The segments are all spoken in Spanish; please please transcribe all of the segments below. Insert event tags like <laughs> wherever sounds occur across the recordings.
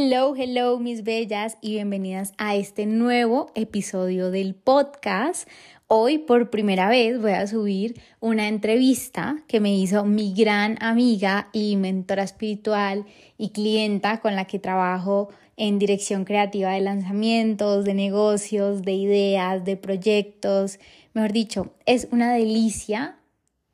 Hello, hello mis bellas y bienvenidas a este nuevo episodio del podcast. Hoy por primera vez voy a subir una entrevista que me hizo mi gran amiga y mentora espiritual y clienta con la que trabajo en dirección creativa de lanzamientos, de negocios, de ideas, de proyectos. Mejor dicho, es una delicia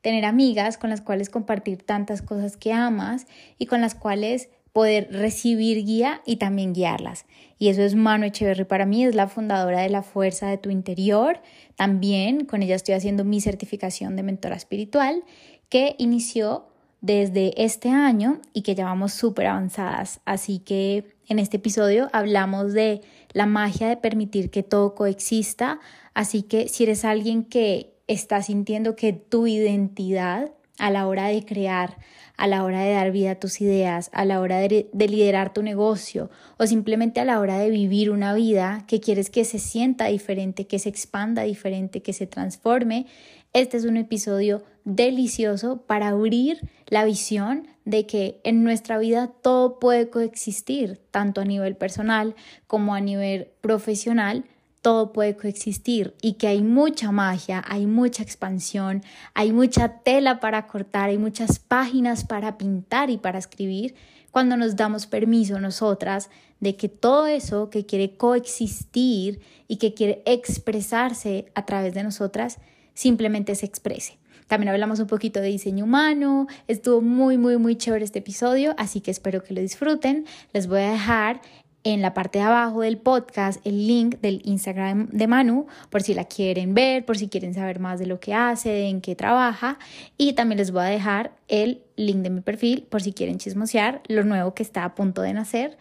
tener amigas con las cuales compartir tantas cosas que amas y con las cuales poder recibir guía y también guiarlas. Y eso es Mano Echeverry para mí, es la fundadora de la Fuerza de tu Interior. También con ella estoy haciendo mi certificación de mentora espiritual que inició desde este año y que ya vamos súper avanzadas. Así que en este episodio hablamos de la magia de permitir que todo coexista. Así que si eres alguien que está sintiendo que tu identidad a la hora de crear, a la hora de dar vida a tus ideas, a la hora de, liderar tu negocio o simplemente a la hora de vivir una vida que quieres que se sienta diferente, que se expanda diferente, que se transforme, este es un episodio delicioso para abrir la visión de que en nuestra vida todo puede coexistir, tanto a nivel personal como a nivel profesional, todo puede coexistir y que hay mucha magia, hay mucha expansión, hay mucha tela para cortar, hay muchas páginas para pintar y para escribir cuando nos damos permiso nosotras de que todo eso que quiere coexistir y que quiere expresarse a través de nosotras simplemente se exprese. También hablamos un poquito de diseño humano, estuvo muy, muy, muy chévere este episodio, así que espero que lo disfruten. Les voy a dejar en la parte de abajo del podcast el link del Instagram de Manu por si la quieren ver, por si quieren saber más de lo que hace, en qué trabaja. Y también les voy a dejar el link de mi perfil por si quieren chismosear lo nuevo que está a punto de nacer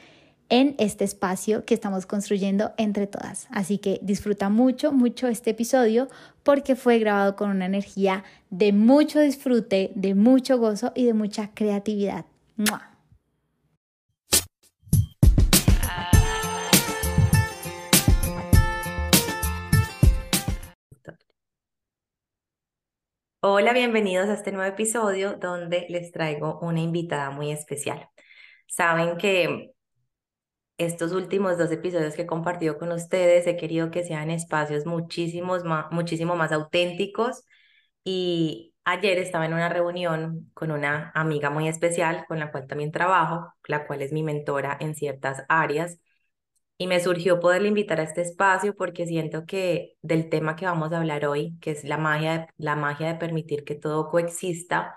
en este espacio que estamos construyendo entre todas. Así que disfruta mucho, mucho este episodio porque fue grabado con una energía de mucho disfrute, de mucho gozo y de mucha creatividad. Hola, bienvenidos a este nuevo episodio donde les traigo una invitada muy especial. Saben que estos últimos dos episodios que he compartido con ustedes he querido que sean espacios muchísimos muchísimo más auténticos y ayer estaba en una reunión con una amiga muy especial con la cual también trabajo, la cual es mi mentora en ciertas áreas y me surgió poderle invitar a este espacio porque siento que del tema que vamos a hablar hoy, que es la magia de, la magia de permitir que todo coexista,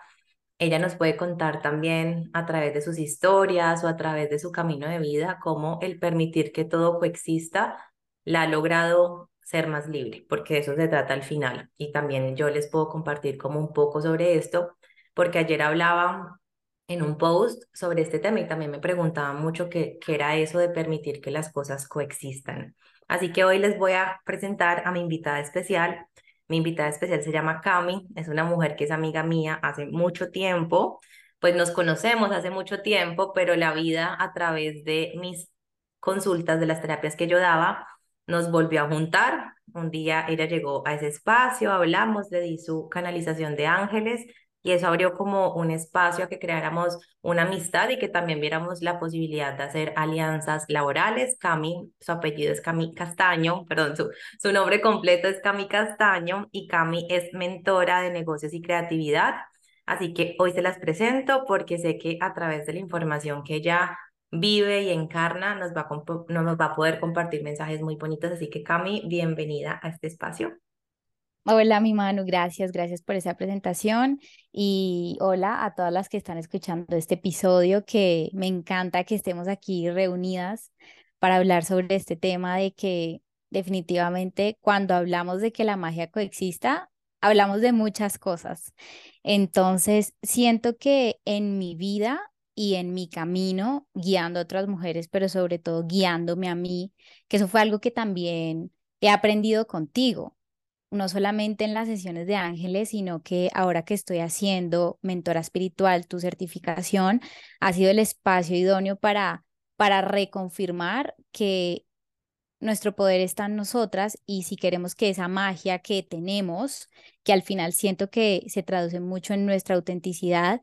ella nos puede contar también a través de sus historias o a través de su camino de vida cómo el permitir que todo coexista la ha logrado ser más libre, porque de eso se trata al final. Y también yo les puedo compartir como un poco sobre esto, porque ayer hablaba en un post sobre este tema y también me preguntaban mucho qué, qué era eso de permitir que las cosas coexistan. Así que hoy les voy a presentar a mi invitada especial. Mi invitada especial se llama Cami, es una mujer que es amiga mía hace mucho tiempo, pues nos conocemos hace mucho tiempo, pero la vida a través de mis consultas, de las terapias que yo daba, nos volvió a juntar. Un día ella llegó a ese espacio, hablamos, le di su canalización de ángeles, y eso abrió como un espacio a que creáramos una amistad y que también viéramos la posibilidad de hacer alianzas laborales. Cami, su apellido es Cami Castaño, perdón, su, su nombre completo es Cami Castaño y Cami es mentora de negocios y creatividad. Así que hoy se las presento porque sé que a través de la información que ella vive y encarna nos va a, nos va a poder compartir mensajes muy bonitos. Así que Cami, bienvenida a este espacio. Hola, mi Manu, gracias, gracias por esa presentación y hola a todas las que están escuchando este episodio que me encanta que estemos aquí reunidas para hablar sobre este tema de que definitivamente cuando hablamos de que la magia coexista, hablamos de muchas cosas. Entonces, siento que en mi vida y en mi camino, guiando a otras mujeres, pero sobre todo guiándome a mí, que eso fue algo que también he aprendido contigo no solamente en las sesiones de ángeles, sino que ahora que estoy haciendo mentora espiritual, tu certificación, ha sido el espacio idóneo para, para reconfirmar que nuestro poder está en nosotras y si queremos que esa magia que tenemos, que al final siento que se traduce mucho en nuestra autenticidad,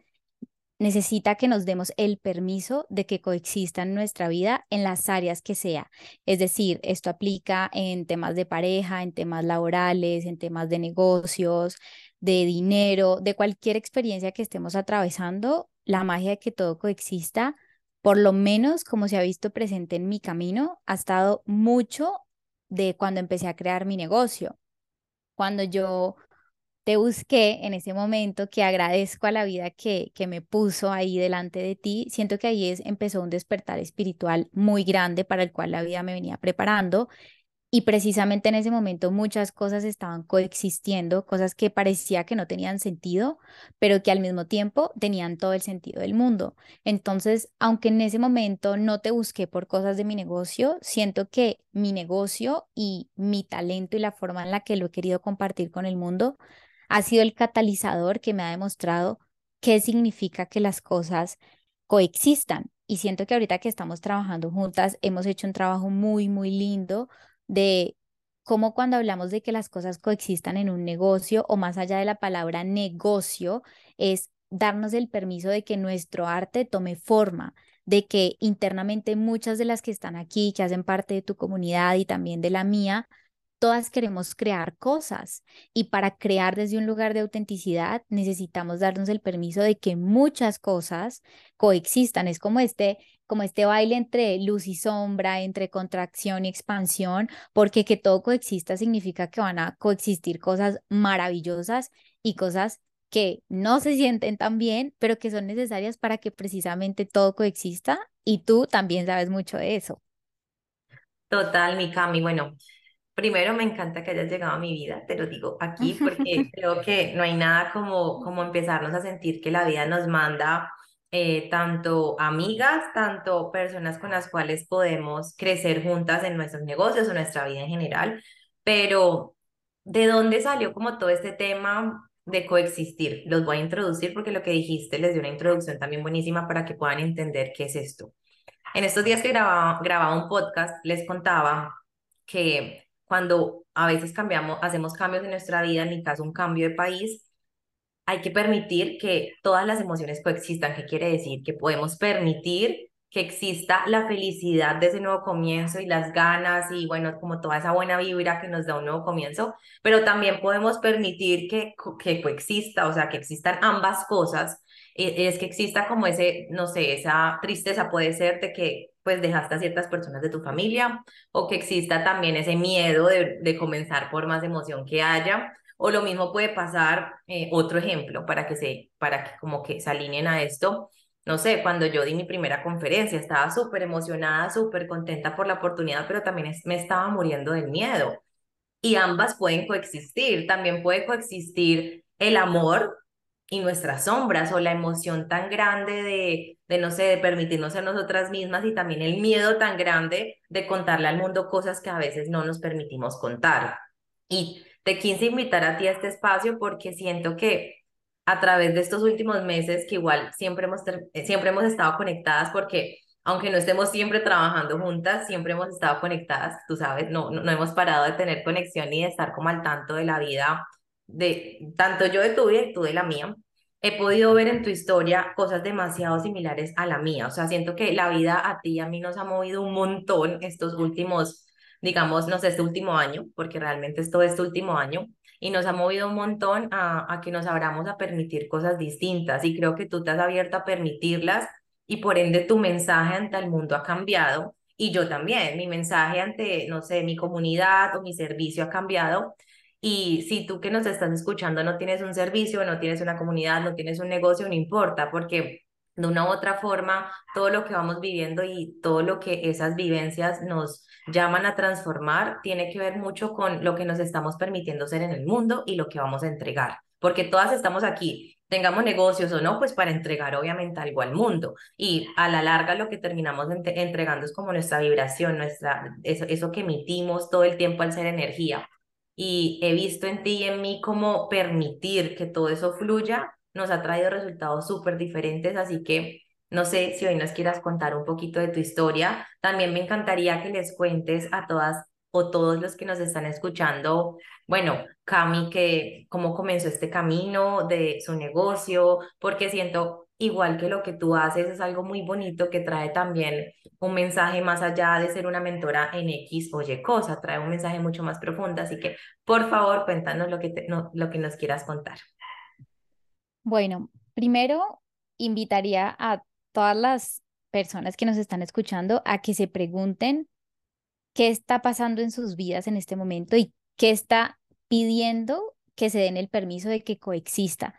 necesita que nos demos el permiso de que coexista en nuestra vida en las áreas que sea. Es decir, esto aplica en temas de pareja, en temas laborales, en temas de negocios, de dinero, de cualquier experiencia que estemos atravesando, la magia de que todo coexista, por lo menos como se ha visto presente en mi camino, ha estado mucho de cuando empecé a crear mi negocio. Cuando yo te busqué en ese momento, que agradezco a la vida que, que me puso ahí delante de ti, siento que ahí es, empezó un despertar espiritual muy grande para el cual la vida me venía preparando. Y precisamente en ese momento muchas cosas estaban coexistiendo, cosas que parecía que no tenían sentido, pero que al mismo tiempo tenían todo el sentido del mundo. Entonces, aunque en ese momento no te busqué por cosas de mi negocio, siento que mi negocio y mi talento y la forma en la que lo he querido compartir con el mundo ha sido el catalizador que me ha demostrado qué significa que las cosas coexistan. Y siento que ahorita que estamos trabajando juntas, hemos hecho un trabajo muy, muy lindo de cómo cuando hablamos de que las cosas coexistan en un negocio o más allá de la palabra negocio, es darnos el permiso de que nuestro arte tome forma, de que internamente muchas de las que están aquí, que hacen parte de tu comunidad y también de la mía, todas queremos crear cosas y para crear desde un lugar de autenticidad necesitamos darnos el permiso de que muchas cosas coexistan. Es como este, como este baile entre luz y sombra, entre contracción y expansión, porque que todo coexista significa que van a coexistir cosas maravillosas y cosas que no se sienten tan bien, pero que son necesarias para que precisamente todo coexista y tú también sabes mucho de eso. Total, mi Cami. Bueno, Primero, me encanta que hayas llegado a mi vida, te lo digo aquí, <laughs> porque creo que no hay nada como, como empezarnos a sentir que la vida nos manda eh, tanto amigas, tanto personas con las cuales podemos crecer juntas en nuestros negocios o nuestra vida en general. Pero, ¿de dónde salió como todo este tema de coexistir? Los voy a introducir porque lo que dijiste les dio una introducción también buenísima para que puedan entender qué es esto. En estos días que grababa, grababa un podcast, les contaba que cuando a veces cambiamos, hacemos cambios en nuestra vida, en mi caso un cambio de país, hay que permitir que todas las emociones coexistan. ¿Qué quiere decir? Que podemos permitir que exista la felicidad de ese nuevo comienzo y las ganas y bueno, como toda esa buena vibra que nos da un nuevo comienzo, pero también podemos permitir que, que coexista, o sea, que existan ambas cosas. E, es que exista como ese, no sé, esa tristeza puede ser de que pues dejaste a ciertas personas de tu familia o que exista también ese miedo de, comenzar por más emoción que haya. O lo mismo puede pasar, eh, otro ejemplo, para que se, para que como que se alineen a esto. No sé, cuando yo di mi primera conferencia, estaba súper emocionada, súper contenta por la oportunidad, pero también me estaba muriendo del miedo. Y ambas pueden coexistir. También puede coexistir el amor y nuestras sombras o la emoción tan grande de, de, no sé, de permitirnos ser nosotras mismas y también el miedo tan grande de contarle al mundo cosas que a veces no nos permitimos contar. Y te quise invitar a ti a este espacio porque siento que a través de estos últimos meses, que igual siempre hemos, siempre hemos estado conectadas porque aunque no estemos siempre trabajando juntas, siempre hemos estado conectadas, tú sabes, no, no, no hemos parado de tener conexión y de estar como al tanto de la vida de tanto yo de tu vida y tú de la mía, he podido ver en tu historia cosas demasiado similares a la mía. O sea, siento que la vida a ti y a mí nos ha movido un montón estos últimos, digamos, no sé, este último año, porque realmente es todo este último año, y nos ha movido un montón a, a que nos abramos a permitir cosas distintas. Y creo que tú te has abierto a permitirlas y por ende tu mensaje ante el mundo ha cambiado. Y yo también, mi mensaje ante, no sé, mi comunidad o mi servicio ha cambiado y si tú que nos estás escuchando no tienes un servicio, no tienes una comunidad, no tienes un negocio, no importa, porque de una u otra forma, todo lo que vamos viviendo y todo lo que esas vivencias nos llaman a transformar tiene que ver mucho con lo que nos estamos permitiendo ser en el mundo y lo que vamos a entregar, porque todas estamos aquí, tengamos negocios o no, pues para entregar obviamente algo al mundo. Y a la larga lo que terminamos entregando es como nuestra vibración, nuestra, eso, eso que emitimos todo el tiempo al ser energía y he visto en ti y en mí cómo permitir que todo eso fluya nos ha traído resultados súper diferentes, así que no sé si hoy nos quieras contar un poquito de tu historia. También me encantaría que les cuentes a todas o todos los que nos están escuchando, bueno, Cami, que cómo comenzó este camino de su negocio, porque siento igual que lo que tú haces es algo muy bonito que trae también un mensaje más allá de ser una mentora en X o Y cosa, trae un mensaje mucho más profundo, así que por favor cuéntanos lo que, lo que nos quieras contar. Bueno, primero invitaría a todas las personas que nos están escuchando a que se pregunten qué está pasando en sus vidas en este momento y qué está pidiendo que se den el permiso de que coexista,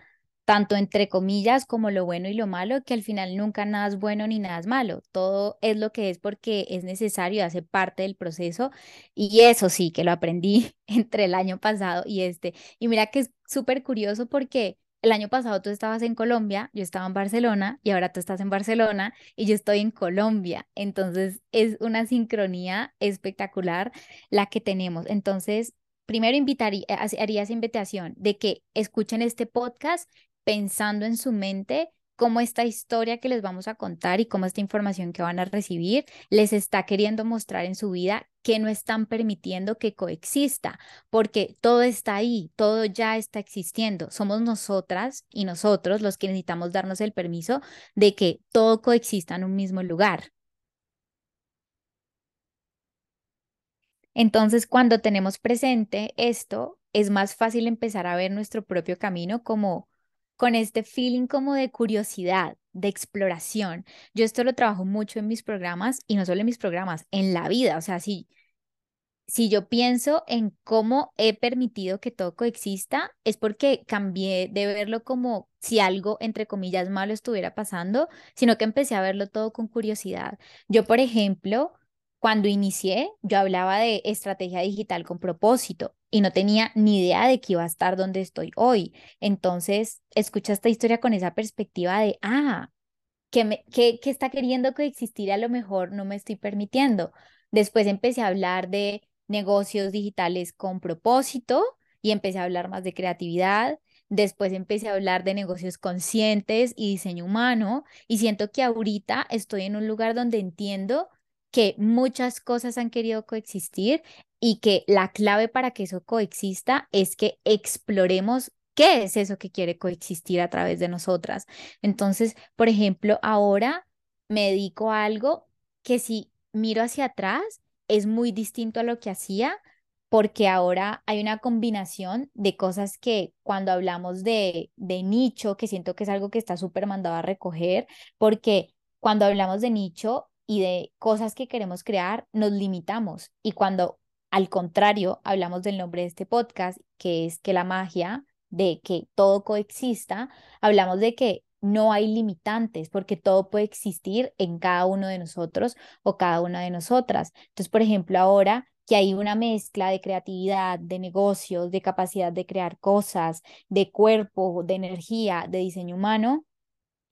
tanto entre comillas como lo bueno y lo malo, que al final nunca nada es bueno ni nada es malo, todo es lo que es porque es necesario, hace parte del proceso y eso sí que lo aprendí <laughs> entre el año pasado y este. Y mira que es súper curioso porque el año pasado tú estabas en Colombia, yo estaba en Barcelona y ahora tú estás en Barcelona y yo estoy en Colombia. Entonces es una sincronía espectacular la que tenemos. Entonces, primero invitaría, haría esa invitación de que escuchen este podcast pensando en su mente cómo esta historia que les vamos a contar y cómo esta información que van a recibir les está queriendo mostrar en su vida que no están permitiendo que coexista, porque todo está ahí, todo ya está existiendo. Somos nosotras y nosotros los que necesitamos darnos el permiso de que todo coexista en un mismo lugar. Entonces, cuando tenemos presente esto, es más fácil empezar a ver nuestro propio camino como con este feeling como de curiosidad, de exploración. Yo esto lo trabajo mucho en mis programas y no solo en mis programas, en la vida. O sea, si, si yo pienso en cómo he permitido que todo coexista, es porque cambié de verlo como si algo, entre comillas, malo estuviera pasando, sino que empecé a verlo todo con curiosidad. Yo, por ejemplo, cuando inicié, yo hablaba de estrategia digital con propósito y no tenía ni idea de que iba a estar donde estoy hoy. Entonces, escucha esta historia con esa perspectiva de, ah, que, me, que, está queriendo coexistir, a lo mejor no me estoy permitiendo. Después empecé a hablar de negocios digitales con propósito y empecé a hablar más de creatividad. Después empecé a hablar de negocios conscientes y diseño humano y siento que ahorita estoy en un lugar donde entiendo que muchas cosas han querido coexistir y que la clave para que eso coexista es que exploremos qué es eso que quiere coexistir a través de nosotras. Entonces, por ejemplo, ahora me dedico a algo que si miro hacia atrás es muy distinto a lo que hacía porque ahora hay una combinación de cosas que cuando hablamos de, de nicho, que siento que es algo que está súper mandado a recoger, porque cuando hablamos de nicho y de cosas que queremos crear, nos limitamos. Y cuando al contrario hablamos del nombre de este podcast, que es que la magia de que todo coexista, hablamos de que no hay limitantes porque todo puede existir en cada uno de nosotros o cada una de nosotras. Entonces, por ejemplo, ahora que hay una mezcla de creatividad, de negocios, de capacidad de crear cosas, de cuerpo, de energía, de diseño humano,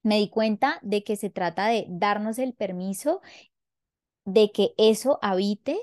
me di cuenta de que se trata de darnos el permiso de que eso habite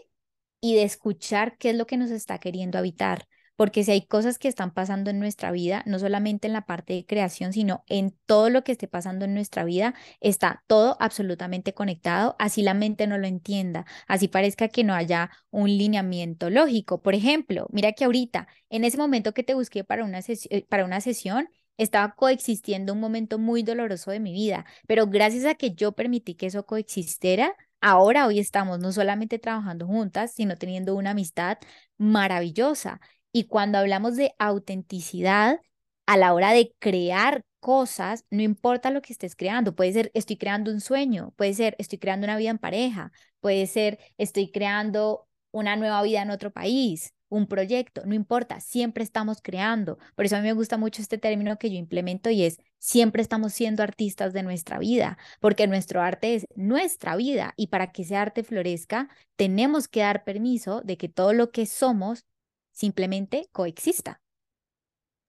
y de escuchar qué es lo que nos está queriendo habitar. Porque si hay cosas que están pasando en nuestra vida, no solamente en la parte de creación, sino en todo lo que esté pasando en nuestra vida, está todo absolutamente conectado, así la mente no lo entienda, así parezca que no haya un lineamiento lógico. Por ejemplo, mira que ahorita, en ese momento que te busqué para una, eh, para una sesión, estaba coexistiendo un momento muy doloroso de mi vida, pero gracias a que yo permití que eso coexistiera, ahora hoy estamos no solamente trabajando juntas, sino teniendo una amistad maravillosa. Y cuando hablamos de autenticidad, a la hora de crear cosas, no importa lo que estés creando, puede ser estoy creando un sueño, puede ser estoy creando una vida en pareja, puede ser estoy creando una nueva vida en otro país, un proyecto, no importa, siempre estamos creando. Por eso a mí me gusta mucho este término que yo implemento y es, siempre estamos siendo artistas de nuestra vida, porque nuestro arte es nuestra vida y para que ese arte florezca, tenemos que dar permiso de que todo lo que somos simplemente coexista.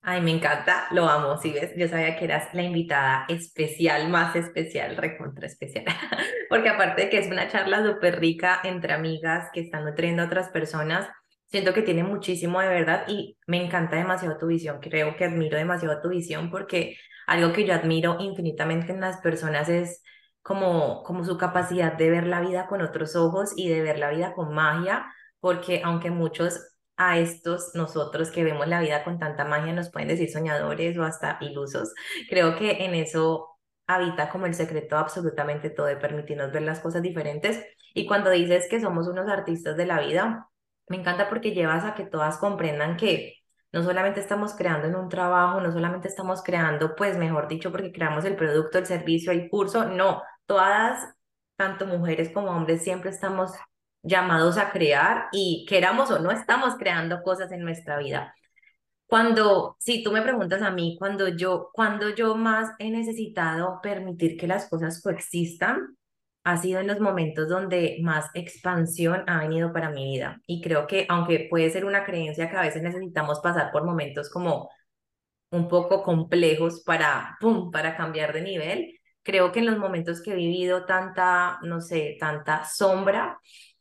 Ay, me encanta, lo amo, si ves, yo sabía que eras la invitada especial, más especial, recontra especial, <laughs> porque aparte de que es una charla súper rica entre amigas que están nutriendo a otras personas, Siento que tiene muchísimo de verdad y me encanta demasiado tu visión. Creo que admiro demasiado tu visión porque algo que yo admiro infinitamente en las personas es como, como su capacidad de ver la vida con otros ojos y de ver la vida con magia, porque aunque muchos a estos nosotros que vemos la vida con tanta magia nos pueden decir soñadores o hasta ilusos, creo que en eso habita como el secreto absolutamente todo, de permitirnos ver las cosas diferentes. Y cuando dices que somos unos artistas de la vida, me encanta porque llevas a que todas comprendan que no solamente estamos creando en un trabajo, no solamente estamos creando, pues mejor dicho, porque creamos el producto, el servicio, el curso, no, todas, tanto mujeres como hombres, siempre estamos llamados a crear y queramos o no, estamos creando cosas en nuestra vida. Cuando, si tú me preguntas a mí, cuando yo, cuando yo más he necesitado permitir que las cosas coexistan, ha sido en los momentos donde más expansión ha venido para mi vida. Y creo que aunque puede ser una creencia que a veces necesitamos pasar por momentos como un poco complejos para, pum, para cambiar de nivel, creo que en los momentos que he vivido tanta, no sé, tanta sombra,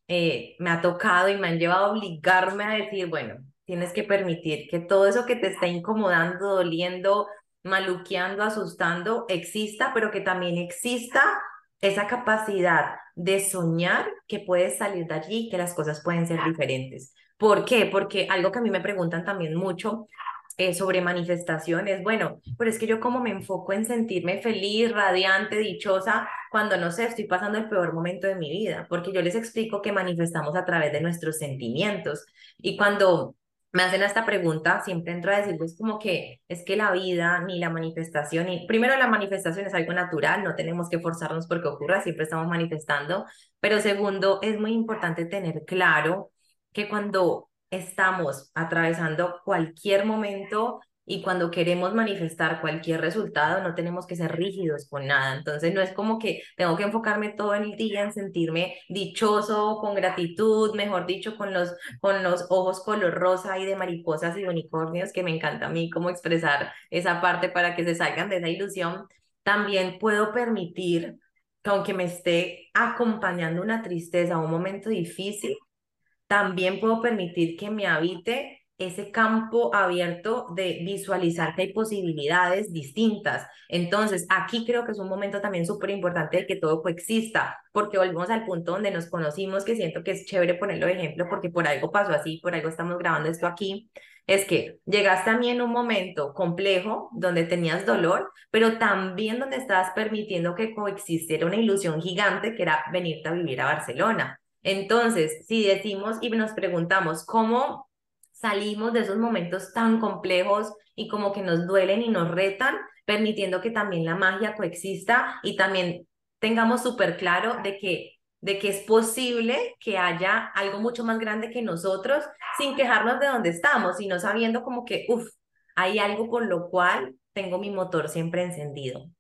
eh, me ha tocado y me han llevado a obligarme a decir, bueno, tienes que permitir que todo eso que te está incomodando, doliendo, maluqueando, asustando, exista, pero que también exista esa capacidad de soñar que puedes salir de allí, que las cosas pueden ser diferentes. ¿Por qué? Porque algo que a mí me preguntan también mucho eh, sobre manifestaciones, bueno, pero es que yo como me enfoco en sentirme feliz, radiante, dichosa, cuando no sé, estoy pasando el peor momento de mi vida, porque yo les explico que manifestamos a través de nuestros sentimientos y cuando me hacen esta pregunta, siempre entro a decirles como que es que la vida ni la manifestación, ni primero la manifestación es algo natural, no tenemos que forzarnos porque ocurra, siempre estamos manifestando, pero segundo, es muy importante tener claro que cuando estamos atravesando cualquier momento y cuando queremos manifestar cualquier resultado no tenemos que ser rígidos con nada. Entonces no es como que tengo que enfocarme todo el día en sentirme dichoso, con gratitud, mejor dicho, con los, con los ojos color rosa y de mariposas y unicornios, que me encanta a mí cómo expresar esa parte para que se salgan de esa ilusión. También puedo permitir que aunque me esté acompañando una tristeza, un momento difícil, también puedo permitir que me habite ese campo abierto de visualizar que hay posibilidades distintas. Entonces, aquí creo que es un momento también súper importante de que todo coexista, porque volvemos al punto donde nos conocimos, que siento que es chévere ponerlo de ejemplo, porque por algo pasó así, por algo estamos grabando esto aquí, es que llegaste a mí en un momento complejo donde tenías dolor, pero también donde estabas permitiendo que coexistiera una ilusión gigante que era venirte a vivir a Barcelona. Entonces, si decimos y nos preguntamos cómo salimos de esos momentos tan complejos y como que nos duelen y nos retan, permitiendo que también la magia coexista y también tengamos súper claro de que, de que es posible que haya algo mucho más grande que nosotros sin quejarnos de donde estamos, sino sabiendo como que, uff, hay algo con lo cual tengo mi motor siempre encendido.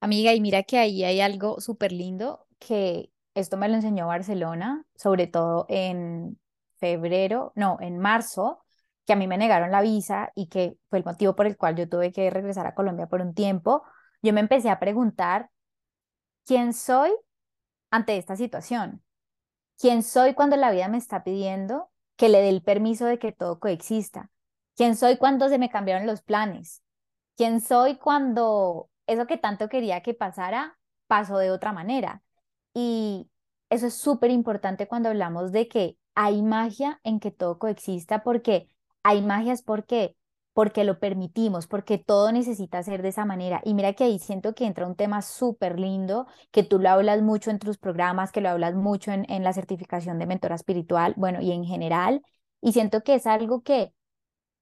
Amiga, y mira que ahí hay algo súper lindo que esto me lo enseñó Barcelona, sobre todo en febrero, no, en marzo, que a mí me negaron la visa y que fue el motivo por el cual yo tuve que regresar a Colombia por un tiempo, yo me empecé a preguntar, ¿quién soy ante esta situación? ¿Quién soy cuando la vida me está pidiendo que le dé el permiso de que todo coexista? ¿Quién soy cuando se me cambiaron los planes? ¿Quién soy cuando eso que tanto quería que pasara pasó de otra manera? Y eso es súper importante cuando hablamos de que hay magia en que todo coexista porque hay magia es porque porque lo permitimos, porque todo necesita ser de esa manera. Y mira que ahí siento que entra un tema súper lindo, que tú lo hablas mucho en tus programas, que lo hablas mucho en, en la certificación de mentora espiritual, bueno, y en general. Y siento que es algo que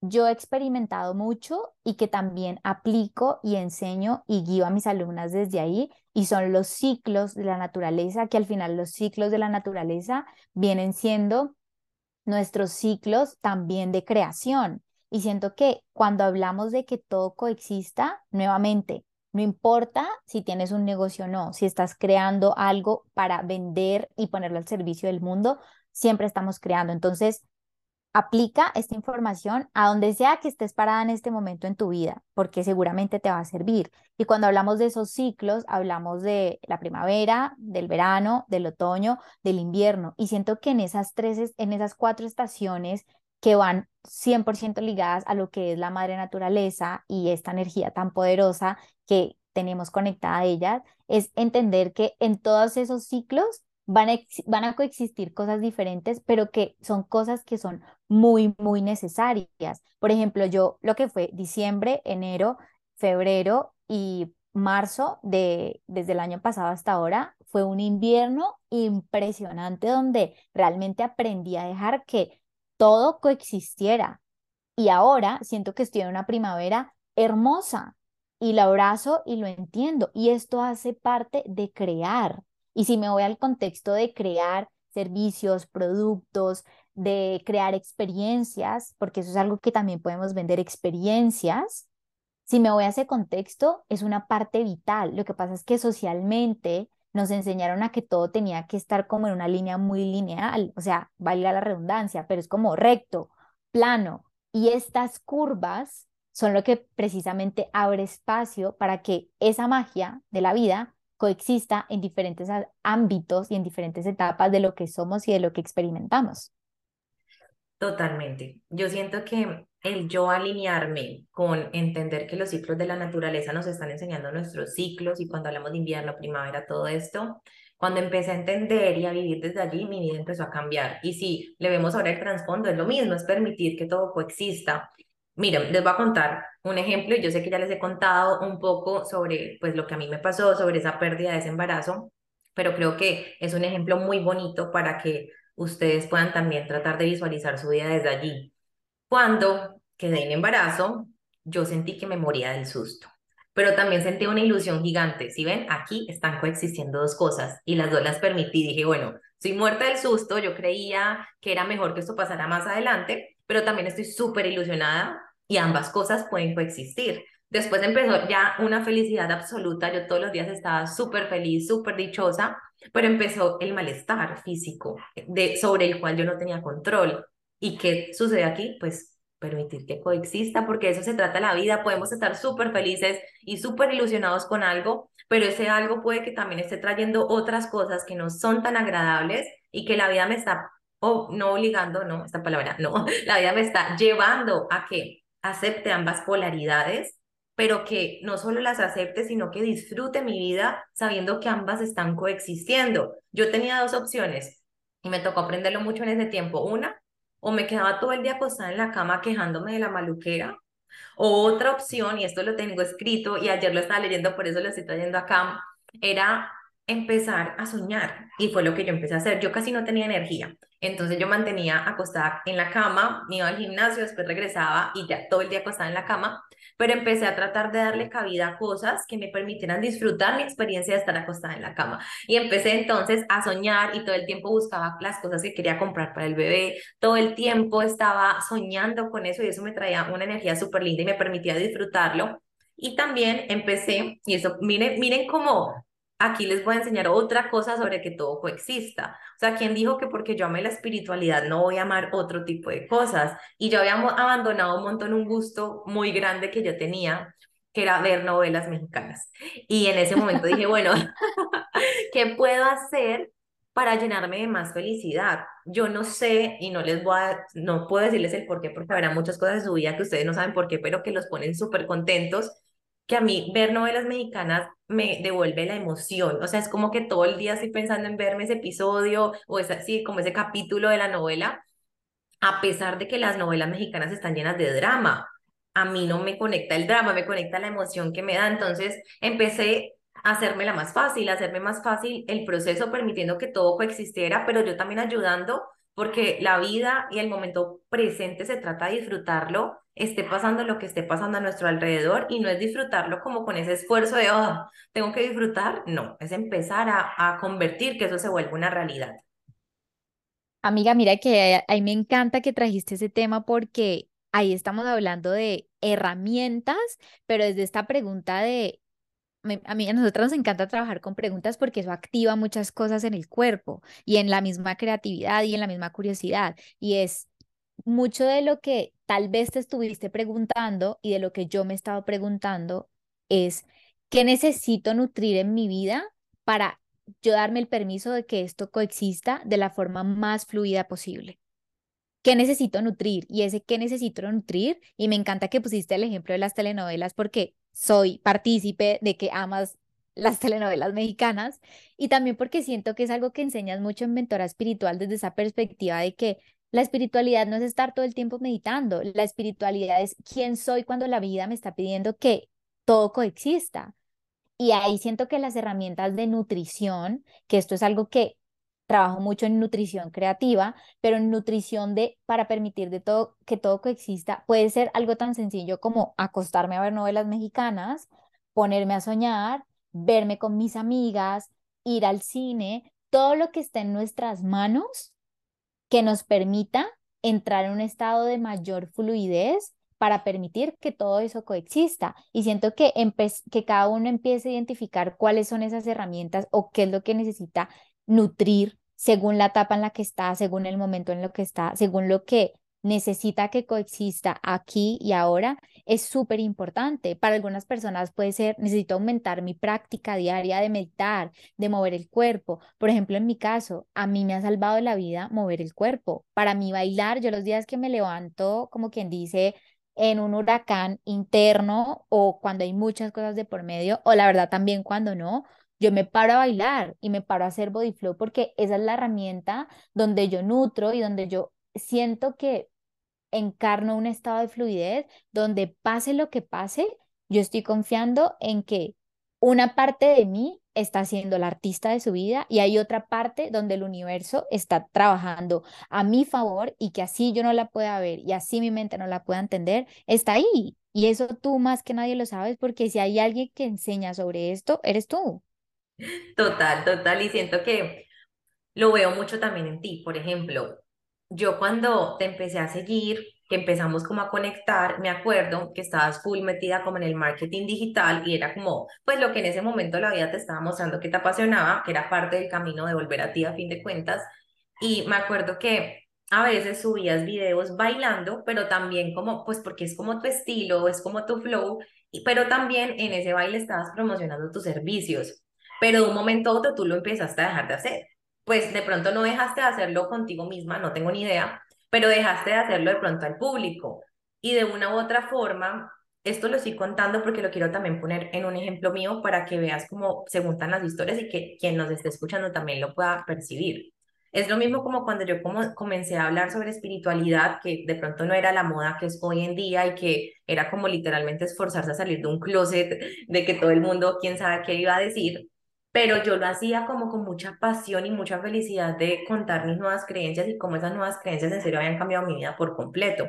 yo he experimentado mucho y que también aplico y enseño y guío a mis alumnas desde ahí y son los ciclos de la naturaleza, que al final los ciclos de la naturaleza vienen siendo nuestros ciclos también de creación. Y siento que cuando hablamos de que todo coexista, nuevamente, no importa si tienes un negocio o no, si estás creando algo para vender y ponerlo al servicio del mundo, siempre estamos creando. Entonces, aplica esta información a donde sea que estés parada en este momento en tu vida, porque seguramente te va a servir. Y cuando hablamos de esos ciclos, hablamos de la primavera, del verano, del otoño, del invierno. Y siento que en esas tres, en esas cuatro estaciones que van 100% ligadas a lo que es la madre naturaleza y esta energía tan poderosa que tenemos conectada a ellas, es entender que en todos esos ciclos van a, van a coexistir cosas diferentes, pero que son cosas que son muy, muy necesarias. Por ejemplo, yo lo que fue diciembre, enero, febrero y marzo de desde el año pasado hasta ahora fue un invierno impresionante donde realmente aprendí a dejar que todo coexistiera. Y ahora siento que estoy en una primavera hermosa y lo abrazo y lo entiendo. Y esto hace parte de crear. Y si me voy al contexto de crear servicios, productos, de crear experiencias, porque eso es algo que también podemos vender experiencias, si me voy a ese contexto, es una parte vital. Lo que pasa es que socialmente nos enseñaron a que todo tenía que estar como en una línea muy lineal, o sea, valga la redundancia, pero es como recto, plano. Y estas curvas son lo que precisamente abre espacio para que esa magia de la vida coexista en diferentes ámbitos y en diferentes etapas de lo que somos y de lo que experimentamos. Totalmente. Yo siento que el yo alinearme con entender que los ciclos de la naturaleza nos están enseñando nuestros ciclos y cuando hablamos de invierno, primavera, todo esto, cuando empecé a entender y a vivir desde allí, mi vida empezó a cambiar. Y si le vemos ahora el trasfondo, es lo mismo, es permitir que todo coexista. Miren, les voy a contar un ejemplo yo sé que ya les he contado un poco sobre pues lo que a mí me pasó, sobre esa pérdida de ese embarazo, pero creo que es un ejemplo muy bonito para que ustedes puedan también tratar de visualizar su vida desde allí. Cuando quedé en embarazo, yo sentí que me moría del susto, pero también sentí una ilusión gigante. Si ven, aquí están coexistiendo dos cosas y las dos las permití. Dije, bueno, soy muerta del susto, yo creía que era mejor que esto pasara más adelante, pero también estoy súper ilusionada y ambas cosas pueden coexistir. Después empezó ya una felicidad absoluta, yo todos los días estaba súper feliz, súper dichosa, pero empezó el malestar físico de, sobre el cual yo no tenía control. ¿Y qué sucede aquí? Pues permitir que coexista, porque eso se trata la vida. Podemos estar súper felices y súper ilusionados con algo, pero ese algo puede que también esté trayendo otras cosas que no son tan agradables y que la vida me está, o no obligando, no, esta palabra, no, <laughs> la vida me está llevando a que acepte ambas polaridades pero que no solo las acepte, sino que disfrute mi vida sabiendo que ambas están coexistiendo. Yo tenía dos opciones y me tocó aprenderlo mucho en ese tiempo. Una, o me quedaba todo el día acostada en la cama quejándome de la maluquera, o otra opción, y esto lo tengo escrito y ayer lo estaba leyendo, por eso lo estoy trayendo acá, era empezar a soñar. Y fue lo que yo empecé a hacer. Yo casi no tenía energía. Entonces yo mantenía acostada en la cama, iba al gimnasio, después regresaba y ya todo el día acostada en la cama pero empecé a tratar de darle cabida a cosas que me permitieran disfrutar mi experiencia de estar acostada en la cama. Y empecé entonces a soñar y todo el tiempo buscaba las cosas que quería comprar para el bebé, todo el tiempo estaba soñando con eso y eso me traía una energía súper linda y me permitía disfrutarlo. Y también empecé, y eso, miren, miren cómo aquí les voy a enseñar otra cosa sobre que todo coexista. O sea, ¿quién dijo que porque yo amé la espiritualidad no voy a amar otro tipo de cosas? Y yo había abandonado un montón un gusto muy grande que yo tenía, que era ver novelas mexicanas. Y en ese momento dije, bueno, <laughs> ¿qué puedo hacer para llenarme de más felicidad? Yo no sé y no les voy a, no puedo decirles el por qué, porque habrá muchas cosas en su vida que ustedes no saben por qué, pero que los ponen súper contentos que a mí ver novelas mexicanas me devuelve la emoción. O sea, es como que todo el día estoy pensando en verme ese episodio o es así como ese capítulo de la novela, a pesar de que las novelas mexicanas están llenas de drama. A mí no me conecta el drama, me conecta la emoción que me da. Entonces empecé a hacerme la más fácil, a hacerme más fácil el proceso, permitiendo que todo coexistiera, pero yo también ayudando, porque la vida y el momento presente se trata de disfrutarlo esté pasando lo que esté pasando a nuestro alrededor y no es disfrutarlo como con ese esfuerzo de, oh, tengo que disfrutar, no, es empezar a, a convertir que eso se vuelva una realidad. Amiga, mira que a mí me encanta que trajiste ese tema porque ahí estamos hablando de herramientas, pero desde esta pregunta de, a mí a nosotros nos encanta trabajar con preguntas porque eso activa muchas cosas en el cuerpo y en la misma creatividad y en la misma curiosidad. Y es, mucho de lo que tal vez te estuviste preguntando y de lo que yo me he estado preguntando es, ¿qué necesito nutrir en mi vida para yo darme el permiso de que esto coexista de la forma más fluida posible? ¿Qué necesito nutrir? Y ese qué necesito nutrir, y me encanta que pusiste el ejemplo de las telenovelas porque soy partícipe de que amas las <laughs> telenovelas mexicanas y también porque siento que es algo que enseñas mucho en Mentora Espiritual desde esa perspectiva de que la espiritualidad no es estar todo el tiempo meditando, la espiritualidad es quién soy cuando la vida me está pidiendo que todo coexista. Y ahí siento que las herramientas de nutrición, que esto es algo que trabajo mucho en nutrición creativa, pero en nutrición de para permitir de todo que todo coexista, puede ser algo tan sencillo como acostarme a ver novelas mexicanas, ponerme a soñar, verme con mis amigas, ir al cine, todo lo que esté en nuestras manos que nos permita entrar en un estado de mayor fluidez para permitir que todo eso coexista. Y siento que, que cada uno empiece a identificar cuáles son esas herramientas o qué es lo que necesita nutrir según la etapa en la que está, según el momento en lo que está, según lo que necesita que coexista aquí y ahora, es súper importante. Para algunas personas puede ser, necesito aumentar mi práctica diaria de meditar, de mover el cuerpo. Por ejemplo, en mi caso, a mí me ha salvado la vida mover el cuerpo. Para mí bailar, yo los días que me levanto, como quien dice, en un huracán interno o cuando hay muchas cosas de por medio, o la verdad también cuando no, yo me paro a bailar y me paro a hacer body flow porque esa es la herramienta donde yo nutro y donde yo siento que encarno un estado de fluidez, donde pase lo que pase, yo estoy confiando en que una parte de mí está siendo la artista de su vida y hay otra parte donde el universo está trabajando a mi favor y que así yo no la pueda ver y así mi mente no la pueda entender, está ahí. Y eso tú más que nadie lo sabes porque si hay alguien que enseña sobre esto, eres tú. Total, total. Y siento que lo veo mucho también en ti. Por ejemplo, yo cuando te empecé a seguir, que empezamos como a conectar, me acuerdo que estabas full metida como en el marketing digital y era como, pues lo que en ese momento la vida te estaba mostrando que te apasionaba, que era parte del camino de volver a ti a fin de cuentas. Y me acuerdo que a veces subías videos bailando, pero también como, pues porque es como tu estilo, es como tu flow, pero también en ese baile estabas promocionando tus servicios, pero de un momento a otro tú lo empezaste a dejar de hacer. Pues de pronto no dejaste de hacerlo contigo misma, no tengo ni idea, pero dejaste de hacerlo de pronto al público. Y de una u otra forma, esto lo estoy contando porque lo quiero también poner en un ejemplo mío para que veas cómo se juntan las historias y que quien nos esté escuchando también lo pueda percibir. Es lo mismo como cuando yo como comencé a hablar sobre espiritualidad, que de pronto no era la moda que es hoy en día y que era como literalmente esforzarse a salir de un closet de que todo el mundo, quién sabe qué iba a decir, pero yo lo hacía como con mucha pasión y mucha felicidad de contar mis nuevas creencias y cómo esas nuevas creencias en serio habían cambiado mi vida por completo.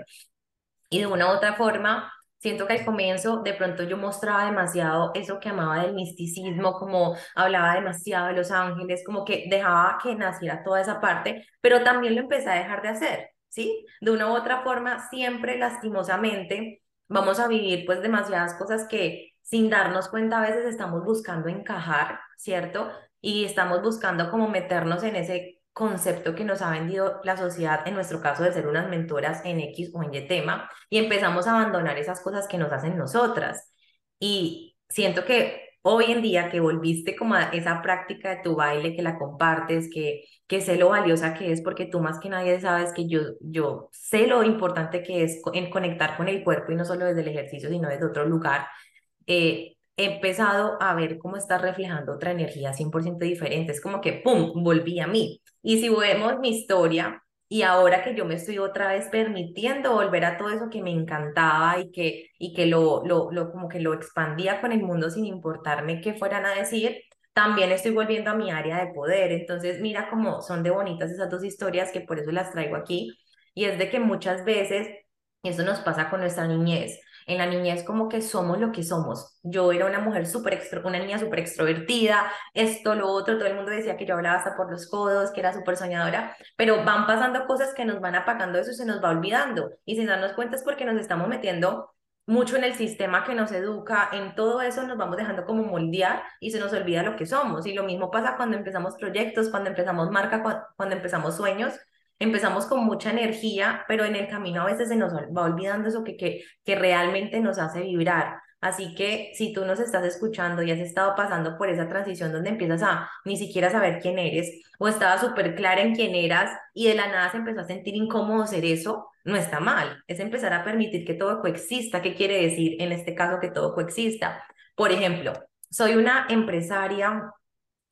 Y de una u otra forma, siento que al comienzo de pronto yo mostraba demasiado eso que amaba del misticismo, como hablaba demasiado de los ángeles, como que dejaba que naciera toda esa parte, pero también lo empecé a dejar de hacer, ¿sí? De una u otra forma, siempre lastimosamente vamos a vivir pues demasiadas cosas que sin darnos cuenta a veces estamos buscando encajar, ¿cierto? Y estamos buscando como meternos en ese concepto que nos ha vendido la sociedad, en nuestro caso de ser unas mentoras en X o en Y tema, y empezamos a abandonar esas cosas que nos hacen nosotras. Y siento que hoy en día que volviste como a esa práctica de tu baile, que la compartes, que, que sé lo valiosa que es, porque tú más que nadie sabes que yo, yo sé lo importante que es en conectar con el cuerpo y no solo desde el ejercicio, sino desde otro lugar eh, he empezado a ver cómo está reflejando otra energía 100% diferente. Es como que, ¡pum!, volví a mí. Y si vemos mi historia, y ahora que yo me estoy otra vez permitiendo volver a todo eso que me encantaba y que, y que lo, lo, lo, como que lo expandía con el mundo sin importarme qué fueran a decir, también estoy volviendo a mi área de poder. Entonces, mira cómo son de bonitas esas dos historias que por eso las traigo aquí. Y es de que muchas veces eso nos pasa con nuestra niñez. En la niñez como que somos lo que somos. Yo era una mujer súper, extro una niña súper extrovertida, esto, lo otro, todo el mundo decía que yo hablaba hasta por los codos, que era súper soñadora, pero van pasando cosas que nos van apagando eso se nos va olvidando. Y sin darnos cuenta es porque nos estamos metiendo mucho en el sistema que nos educa, en todo eso nos vamos dejando como moldear y se nos olvida lo que somos. Y lo mismo pasa cuando empezamos proyectos, cuando empezamos marca, cuando empezamos sueños, empezamos con mucha energía, pero en el camino a veces se nos va olvidando eso que, que, que realmente nos hace vibrar. Así que si tú nos estás escuchando y has estado pasando por esa transición donde empiezas a ni siquiera saber quién eres o estaba súper clara en quién eras y de la nada se empezó a sentir incómodo ser eso, no está mal. Es empezar a permitir que todo coexista. ¿Qué quiere decir en este caso que todo coexista? Por ejemplo, soy una empresaria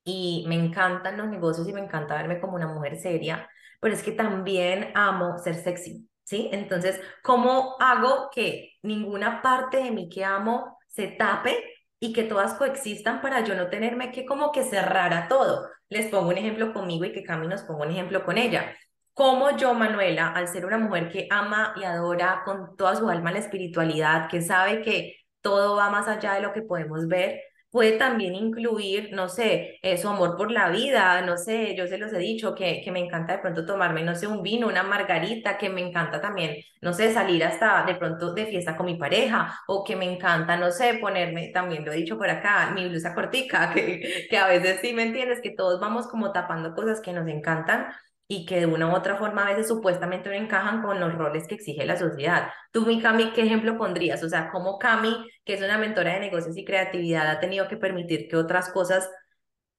y me encantan los negocios y me encanta verme como una mujer seria, pero es que también amo ser sexy, ¿sí? Entonces, ¿cómo hago que ninguna parte de mí que amo se tape y que todas coexistan para yo no tenerme que como que cerrar a todo. Les pongo un ejemplo conmigo y que Cami nos ponga un ejemplo con ella. Como yo, Manuela, al ser una mujer que ama y adora con toda su alma la espiritualidad, que sabe que todo va más allá de lo que podemos ver, puede también incluir, no sé, eh, su amor por la vida, no sé, yo se los he dicho que, que me encanta de pronto tomarme, no sé, un vino, una margarita, que me encanta también, no sé, salir hasta de pronto de fiesta con mi pareja, o que me encanta, no sé, ponerme, también lo he dicho por acá, mi blusa cortica, <laughs> que, que a veces sí me entiendes, que todos vamos como tapando cosas que nos encantan y que de una u otra forma a veces supuestamente no encajan con los roles que exige la sociedad. Tú, mi Cami, ¿qué ejemplo pondrías? O sea, ¿cómo Cami, que es una mentora de negocios y creatividad, ha tenido que permitir que otras cosas,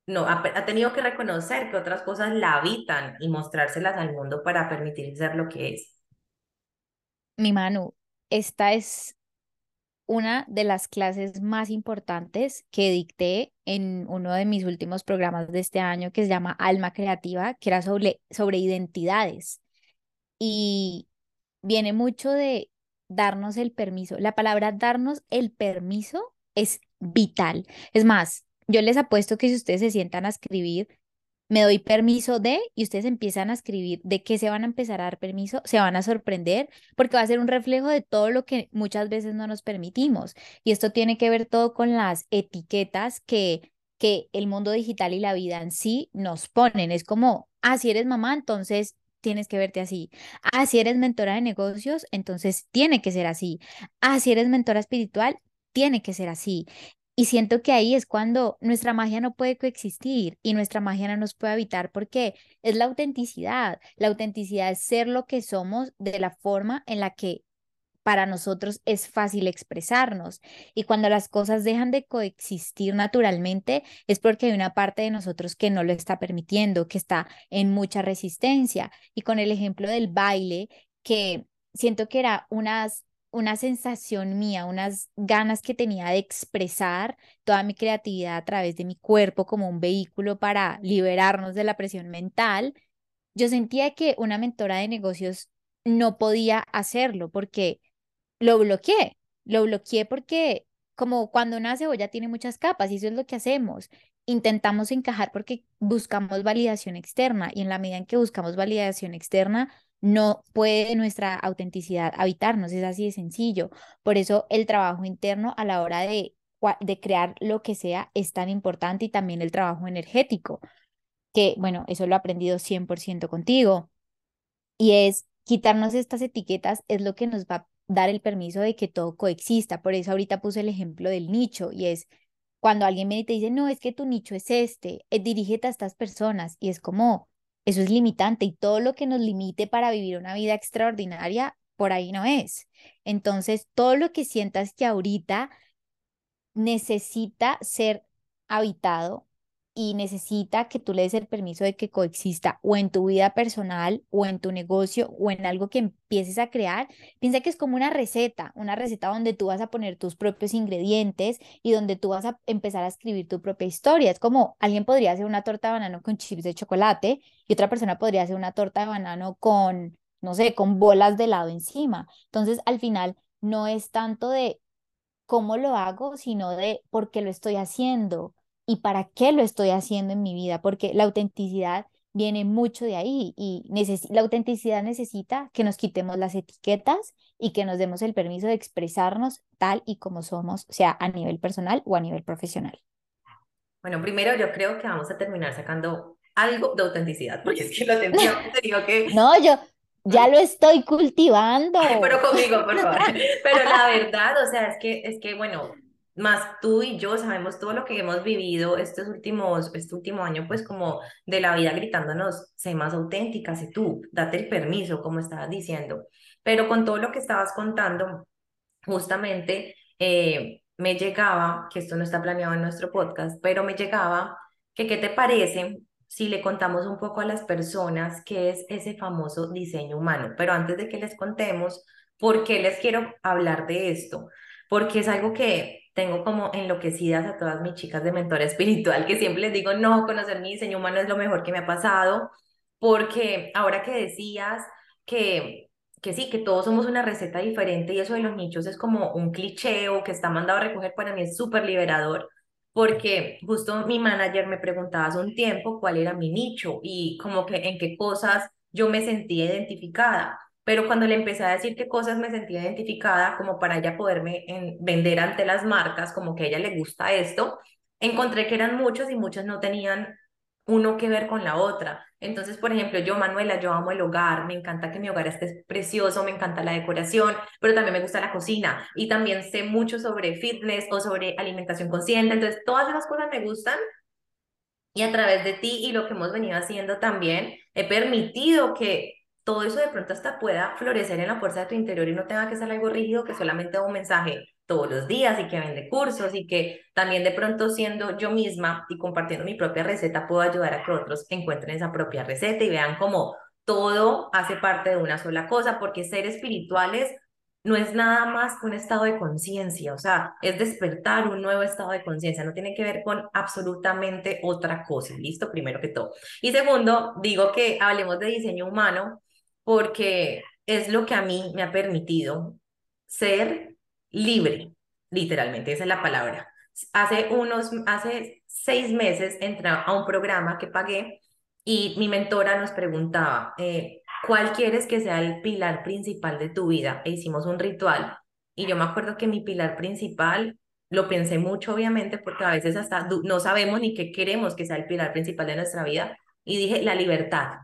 no, ha, ha tenido que reconocer que otras cosas la habitan y mostrárselas al mundo para permitir ser lo que es? Mi Manu, esta es una de las clases más importantes que dicté en uno de mis últimos programas de este año que se llama Alma Creativa, que era sobre, sobre identidades. Y viene mucho de darnos el permiso. La palabra darnos el permiso es vital. Es más, yo les apuesto que si ustedes se sientan a escribir me doy permiso de, y ustedes empiezan a escribir de qué se van a empezar a dar permiso, se van a sorprender porque va a ser un reflejo de todo lo que muchas veces no nos permitimos. Y esto tiene que ver todo con las etiquetas que, que el mundo digital y la vida en sí nos ponen. Es como, ah, si eres mamá, entonces tienes que verte así. Ah, si eres mentora de negocios, entonces tiene que ser así. Ah, si eres mentora espiritual, tiene que ser así. Y siento que ahí es cuando nuestra magia no puede coexistir y nuestra magia no nos puede habitar porque es la autenticidad. La autenticidad es ser lo que somos de la forma en la que para nosotros es fácil expresarnos. Y cuando las cosas dejan de coexistir naturalmente es porque hay una parte de nosotros que no lo está permitiendo, que está en mucha resistencia. Y con el ejemplo del baile, que siento que era unas una sensación mía, unas ganas que tenía de expresar toda mi creatividad a través de mi cuerpo como un vehículo para liberarnos de la presión mental, yo sentía que una mentora de negocios no podía hacerlo porque lo bloqueé, lo bloqueé porque como cuando una cebolla tiene muchas capas y eso es lo que hacemos, intentamos encajar porque buscamos validación externa y en la medida en que buscamos validación externa, no puede nuestra autenticidad habitarnos, es así de sencillo. Por eso el trabajo interno a la hora de, de crear lo que sea es tan importante y también el trabajo energético, que bueno, eso lo he aprendido 100% contigo. Y es quitarnos estas etiquetas es lo que nos va a dar el permiso de que todo coexista. Por eso ahorita puse el ejemplo del nicho y es cuando alguien me dice, no, es que tu nicho es este, eh, dirígete a estas personas y es como, eso es limitante y todo lo que nos limite para vivir una vida extraordinaria, por ahí no es. Entonces, todo lo que sientas que ahorita necesita ser habitado y necesita que tú le des el permiso de que coexista o en tu vida personal o en tu negocio o en algo que empieces a crear, piensa que es como una receta, una receta donde tú vas a poner tus propios ingredientes y donde tú vas a empezar a escribir tu propia historia. Es como alguien podría hacer una torta de banano con chips de chocolate y otra persona podría hacer una torta de banano con, no sé, con bolas de helado encima. Entonces, al final, no es tanto de cómo lo hago, sino de por qué lo estoy haciendo y para qué lo estoy haciendo en mi vida, porque la autenticidad viene mucho de ahí y la autenticidad necesita que nos quitemos las etiquetas y que nos demos el permiso de expresarnos tal y como somos, sea a nivel personal o a nivel profesional. Bueno, primero yo creo que vamos a terminar sacando algo de autenticidad, porque es que lo <laughs> tengo que... No, yo, ya lo estoy cultivando. pero conmigo, por favor. <laughs> Pero la verdad, o sea, es que, es que, bueno, más tú y yo sabemos todo lo que hemos vivido estos últimos, este último año, pues como de la vida gritándonos, sé más auténtica, sé tú, date el permiso, como estabas diciendo. Pero con todo lo que estabas contando, justamente eh, me llegaba, que esto no está planeado en nuestro podcast, pero me llegaba que qué te parece si le contamos un poco a las personas qué es ese famoso diseño humano. Pero antes de que les contemos, ¿por qué les quiero hablar de esto? Porque es algo que tengo como enloquecidas a todas mis chicas de mentora espiritual que siempre les digo, no, conocer mi diseño humano es lo mejor que me ha pasado, porque ahora que decías que, que sí, que todos somos una receta diferente y eso de los nichos es como un cliché o que está mandado a recoger, para mí es súper liberador, porque justo mi manager me preguntaba hace un tiempo cuál era mi nicho y como que en qué cosas yo me sentía identificada. Pero cuando le empecé a decir qué cosas me sentía identificada, como para ella poderme vender ante las marcas, como que a ella le gusta esto, encontré que eran muchos y muchos no tenían uno que ver con la otra. Entonces, por ejemplo, yo, Manuela, yo amo el hogar, me encanta que mi hogar esté precioso, me encanta la decoración, pero también me gusta la cocina y también sé mucho sobre fitness o sobre alimentación consciente. Entonces, todas esas cosas me gustan y a través de ti y lo que hemos venido haciendo también, he permitido que todo eso de pronto hasta pueda florecer en la fuerza de tu interior y no tenga que ser algo rígido que solamente un mensaje todos los días y que vende cursos y que también de pronto siendo yo misma y compartiendo mi propia receta puedo ayudar a que otros encuentren esa propia receta y vean cómo todo hace parte de una sola cosa, porque ser espirituales no es nada más un estado de conciencia, o sea, es despertar un nuevo estado de conciencia, no tiene que ver con absolutamente otra cosa, listo, primero que todo. Y segundo, digo que hablemos de diseño humano porque es lo que a mí me ha permitido ser libre, literalmente, esa es la palabra. Hace unos, hace seis meses entré a un programa que pagué y mi mentora nos preguntaba, eh, ¿cuál quieres que sea el pilar principal de tu vida? E hicimos un ritual y yo me acuerdo que mi pilar principal, lo pensé mucho obviamente porque a veces hasta no sabemos ni qué queremos que sea el pilar principal de nuestra vida y dije la libertad.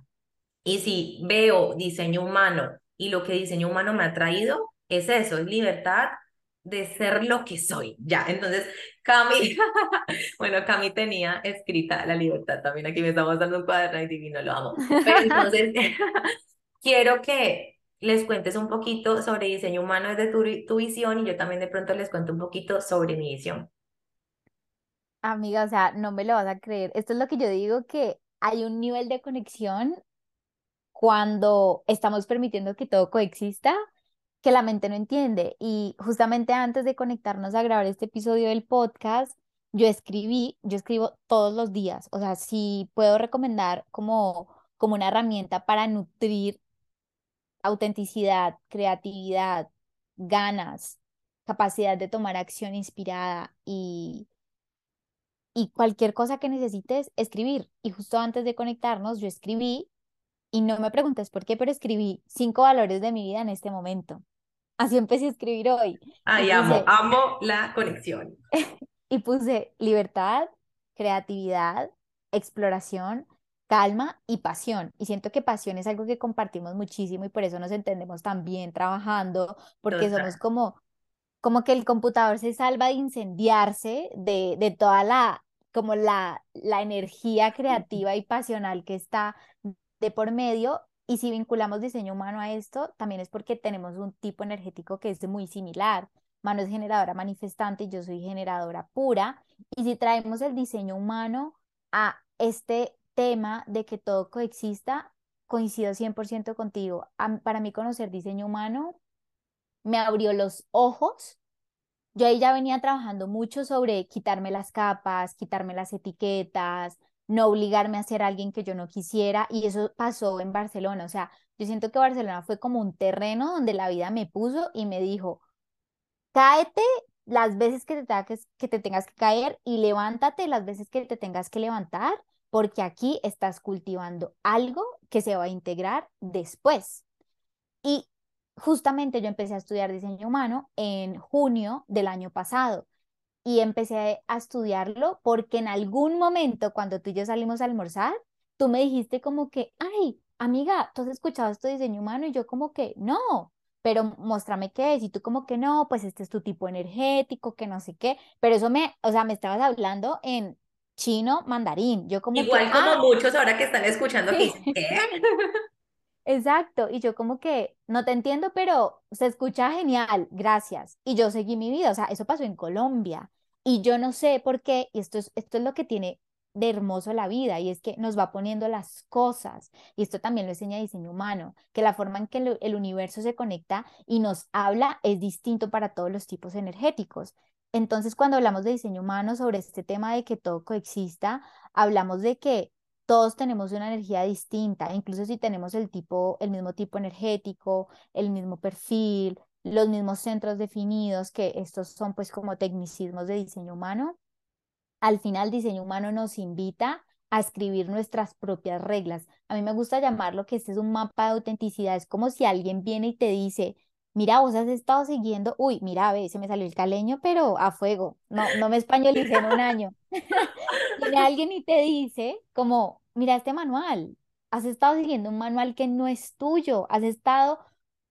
Y si veo diseño humano y lo que diseño humano me ha traído, es eso, es libertad, de ser lo que soy. Ya, entonces Cami, <laughs> bueno, Cami tenía escrita la libertad también. Aquí me estamos dando un cuaderno y divino, lo amo. Pero entonces, <laughs> quiero que les cuentes un poquito sobre diseño humano desde tu, tu visión y yo también de pronto les cuento un poquito sobre mi visión. Amiga, o sea, no me lo vas a creer. Esto es lo que yo digo, que hay un nivel de conexión cuando estamos permitiendo que todo coexista que la mente no entiende. Y justamente antes de conectarnos a grabar este episodio del podcast, yo escribí, yo escribo todos los días. O sea, si puedo recomendar como, como una herramienta para nutrir autenticidad, creatividad, ganas, capacidad de tomar acción inspirada y, y cualquier cosa que necesites, escribir. Y justo antes de conectarnos, yo escribí, y no me preguntes por qué, pero escribí cinco valores de mi vida en este momento. Así empecé a escribir hoy. Ay, amo, amo la conexión. <laughs> y puse libertad, creatividad, exploración, calma y pasión. Y siento que pasión es algo que compartimos muchísimo y por eso nos entendemos tan bien trabajando, porque somos como, como que el computador se salva de incendiarse de, de toda la, como la, la energía creativa y pasional que está de por medio y si vinculamos diseño humano a esto, también es porque tenemos un tipo energético que es muy similar. Mano es generadora manifestante y yo soy generadora pura. Y si traemos el diseño humano a este tema de que todo coexista, coincido 100% contigo. para mí conocer diseño humano me abrió los ojos. Yo ahí ya venía trabajando mucho sobre quitarme las capas, quitarme las etiquetas, no obligarme a ser alguien que yo no quisiera y eso pasó en Barcelona. O sea, yo siento que Barcelona fue como un terreno donde la vida me puso y me dijo, cáete las veces que te, que te tengas que caer y levántate las veces que te tengas que levantar, porque aquí estás cultivando algo que se va a integrar después. Y justamente yo empecé a estudiar diseño humano en junio del año pasado y empecé a estudiarlo porque en algún momento cuando tú y yo salimos a almorzar, tú me dijiste como que, ay, amiga, ¿tú has escuchado esto de diseño humano? Y yo como que, no, pero muéstrame qué es. Y tú como que, no, pues este es tu tipo energético, que no sé qué. Pero eso me, o sea, me estabas hablando en chino mandarín. Yo como Igual como ah". muchos ahora que están escuchando que dicen, <laughs> ¿qué? <laughs> Exacto, y yo como que no te entiendo, pero se escucha genial, gracias. Y yo seguí mi vida, o sea, eso pasó en Colombia. Y yo no sé por qué, y esto es, esto es lo que tiene de hermoso la vida, y es que nos va poniendo las cosas, y esto también lo enseña diseño humano, que la forma en que el, universo se conecta y nos habla es distinto para todos los tipos energéticos. Entonces, cuando hablamos de diseño humano sobre este tema de que todo coexista, hablamos de que todos tenemos una energía distinta, incluso si tenemos el tipo, el mismo tipo energético, el mismo perfil, los mismos centros definidos, que estos son pues como tecnicismos de diseño humano. Al final, diseño humano nos invita a escribir nuestras propias reglas. A mí me gusta llamarlo que este es un mapa de autenticidad. Es como si alguien viene y te dice, mira, vos has estado siguiendo, uy, mira, ve, se me salió el caleño, pero a fuego. No, no me españolicé en un año. <laughs> Viene alguien y te dice, como, mira este manual, has estado siguiendo un manual que no es tuyo, has estado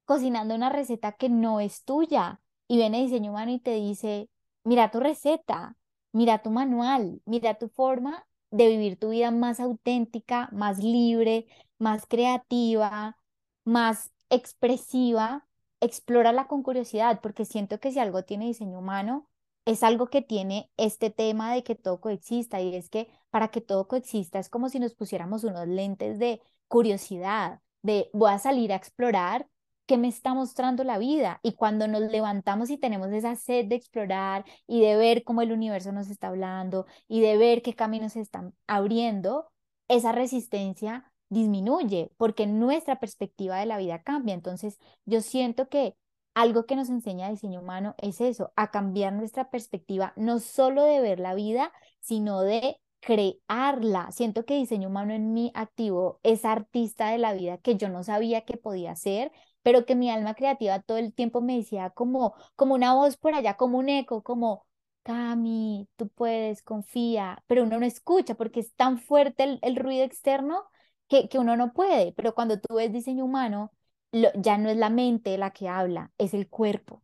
cocinando una receta que no es tuya. Y viene diseño humano y te dice, mira tu receta, mira tu manual, mira tu forma de vivir tu vida más auténtica, más libre, más creativa, más expresiva, explórala con curiosidad, porque siento que si algo tiene diseño humano, es algo que tiene este tema de que todo coexista, y es que para que todo coexista es como si nos pusiéramos unos lentes de curiosidad, de voy a salir a explorar qué me está mostrando la vida. Y cuando nos levantamos y tenemos esa sed de explorar y de ver cómo el universo nos está hablando y de ver qué caminos se están abriendo, esa resistencia disminuye porque nuestra perspectiva de la vida cambia. Entonces, yo siento que algo que nos enseña diseño humano es eso, a cambiar nuestra perspectiva, no solo de ver la vida, sino de crearla. Siento que diseño humano en mí activo esa artista de la vida que yo no sabía que podía ser pero que mi alma creativa todo el tiempo me decía como, como una voz por allá, como un eco, como, Cami, tú puedes, confía, pero uno no escucha porque es tan fuerte el, ruido externo que, que, uno no puede, pero cuando tú ves diseño humano, ya no es la mente la que habla, es el cuerpo.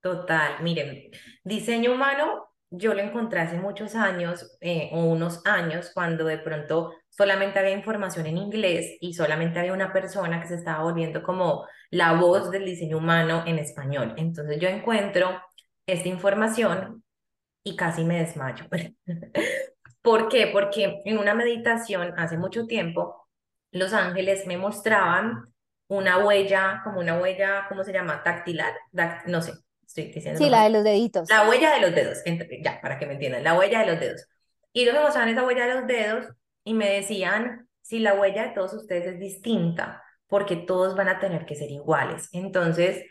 Total, miren, diseño humano yo lo encontré hace muchos años eh, o unos años cuando de pronto solamente había información en inglés y solamente había una persona que se estaba volviendo como la voz del diseño humano en español. Entonces yo encuentro esta información y casi me desmayo. <laughs> ¿Por qué? Porque en una meditación hace mucho tiempo, los ángeles me mostraban una huella, como una huella, ¿cómo se llama? Tactilar, no sé, estoy diciendo. Sí, la de los deditos. La huella de los dedos, ya, para que me entiendan, la huella de los dedos. Y ellos me mostraban esa huella de los dedos y me decían, si la huella de todos ustedes es distinta, porque todos van a tener que ser iguales. Entonces,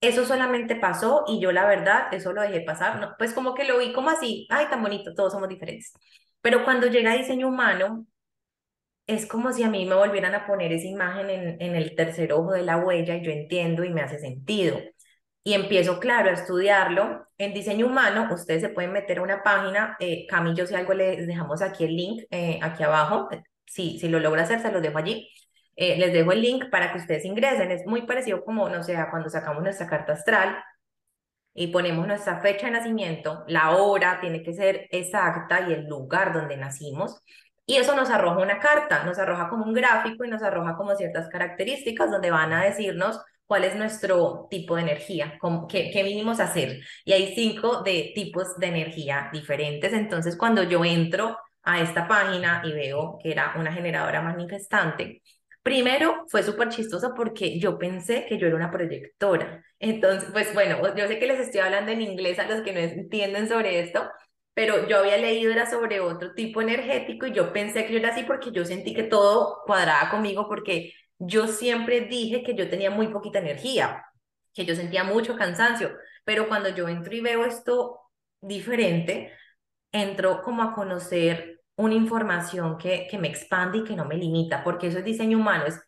eso solamente pasó y yo la verdad, eso lo dejé pasar, pues como que lo vi como así, ay, tan bonito, todos somos diferentes. Pero cuando llega diseño humano, es como si a mí me volvieran a poner esa imagen en, en el tercer ojo de la huella y yo entiendo y me hace sentido y empiezo, claro, a estudiarlo. En diseño humano, ustedes se pueden meter a una página, eh, Camillo, si algo les dejamos aquí el link, eh, aquí abajo, si, si lo logra hacer, se los dejo allí. Eh, les dejo el link para que ustedes ingresen. Es muy parecido como, no sé, cuando sacamos nuestra carta astral y ponemos nuestra fecha de nacimiento, la hora tiene que ser exacta y el lugar donde nacimos. Y eso nos arroja una carta, nos arroja como un gráfico y nos arroja como ciertas características donde van a decirnos cuál es nuestro tipo de energía, qué, qué vinimos a hacer. Y hay cinco de tipos de energía diferentes. Entonces, cuando yo entro a esta página y veo que era una generadora manifestante, primero fue súper chistoso porque yo pensé que yo era una proyectora. Entonces, pues bueno, yo sé que les estoy hablando en inglés a los que no entienden sobre esto, pero yo había leído era sobre otro tipo energético y yo pensé que yo era así porque yo sentí que todo cuadraba conmigo porque yo siempre dije que yo tenía muy poquita energía, que yo sentía mucho cansancio, pero cuando yo entro y veo esto diferente, entro como a conocer una información que, que me expande y que no me limita, porque eso es diseño humano, es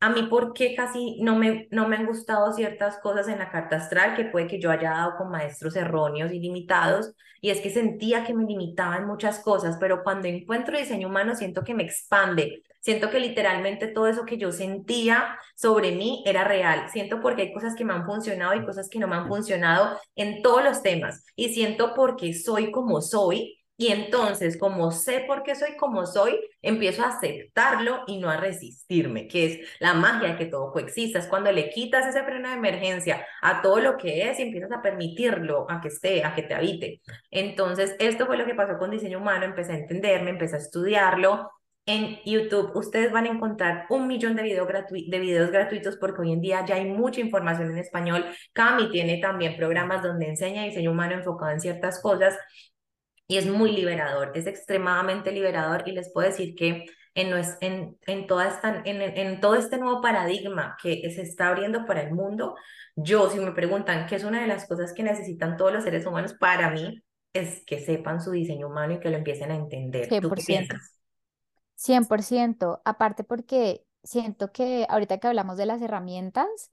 a mí por qué casi no me, no me han gustado ciertas cosas en la carta astral, que puede que yo haya dado con maestros erróneos y limitados, y es que sentía que me limitaban muchas cosas, pero cuando encuentro diseño humano siento que me expande, siento que literalmente todo eso que yo sentía sobre mí era real, siento porque hay cosas que me han funcionado y cosas que no me han funcionado en todos los temas, y siento porque soy como soy, y entonces, como sé por qué soy como soy, empiezo a aceptarlo y no a resistirme, que es la magia que todo coexista. Es cuando le quitas ese freno de emergencia a todo lo que es y empiezas a permitirlo, a que esté, a que te habite. Entonces, esto fue lo que pasó con diseño humano. Empecé a entenderme, empecé a estudiarlo. En YouTube ustedes van a encontrar un millón de, video de videos gratuitos porque hoy en día ya hay mucha información en español. Cami tiene también programas donde enseña diseño humano enfocado en ciertas cosas y es muy liberador, es extremadamente liberador y les puedo decir que en, en, en, toda esta, en, en todo este nuevo paradigma que se está abriendo para el mundo, yo, si me preguntan qué es una de las cosas que necesitan todos los seres humanos, para mí es que sepan su diseño humano y que lo empiecen a entender. 100%. ¿Tú qué piensas? 100%, aparte porque siento que ahorita que hablamos de las herramientas,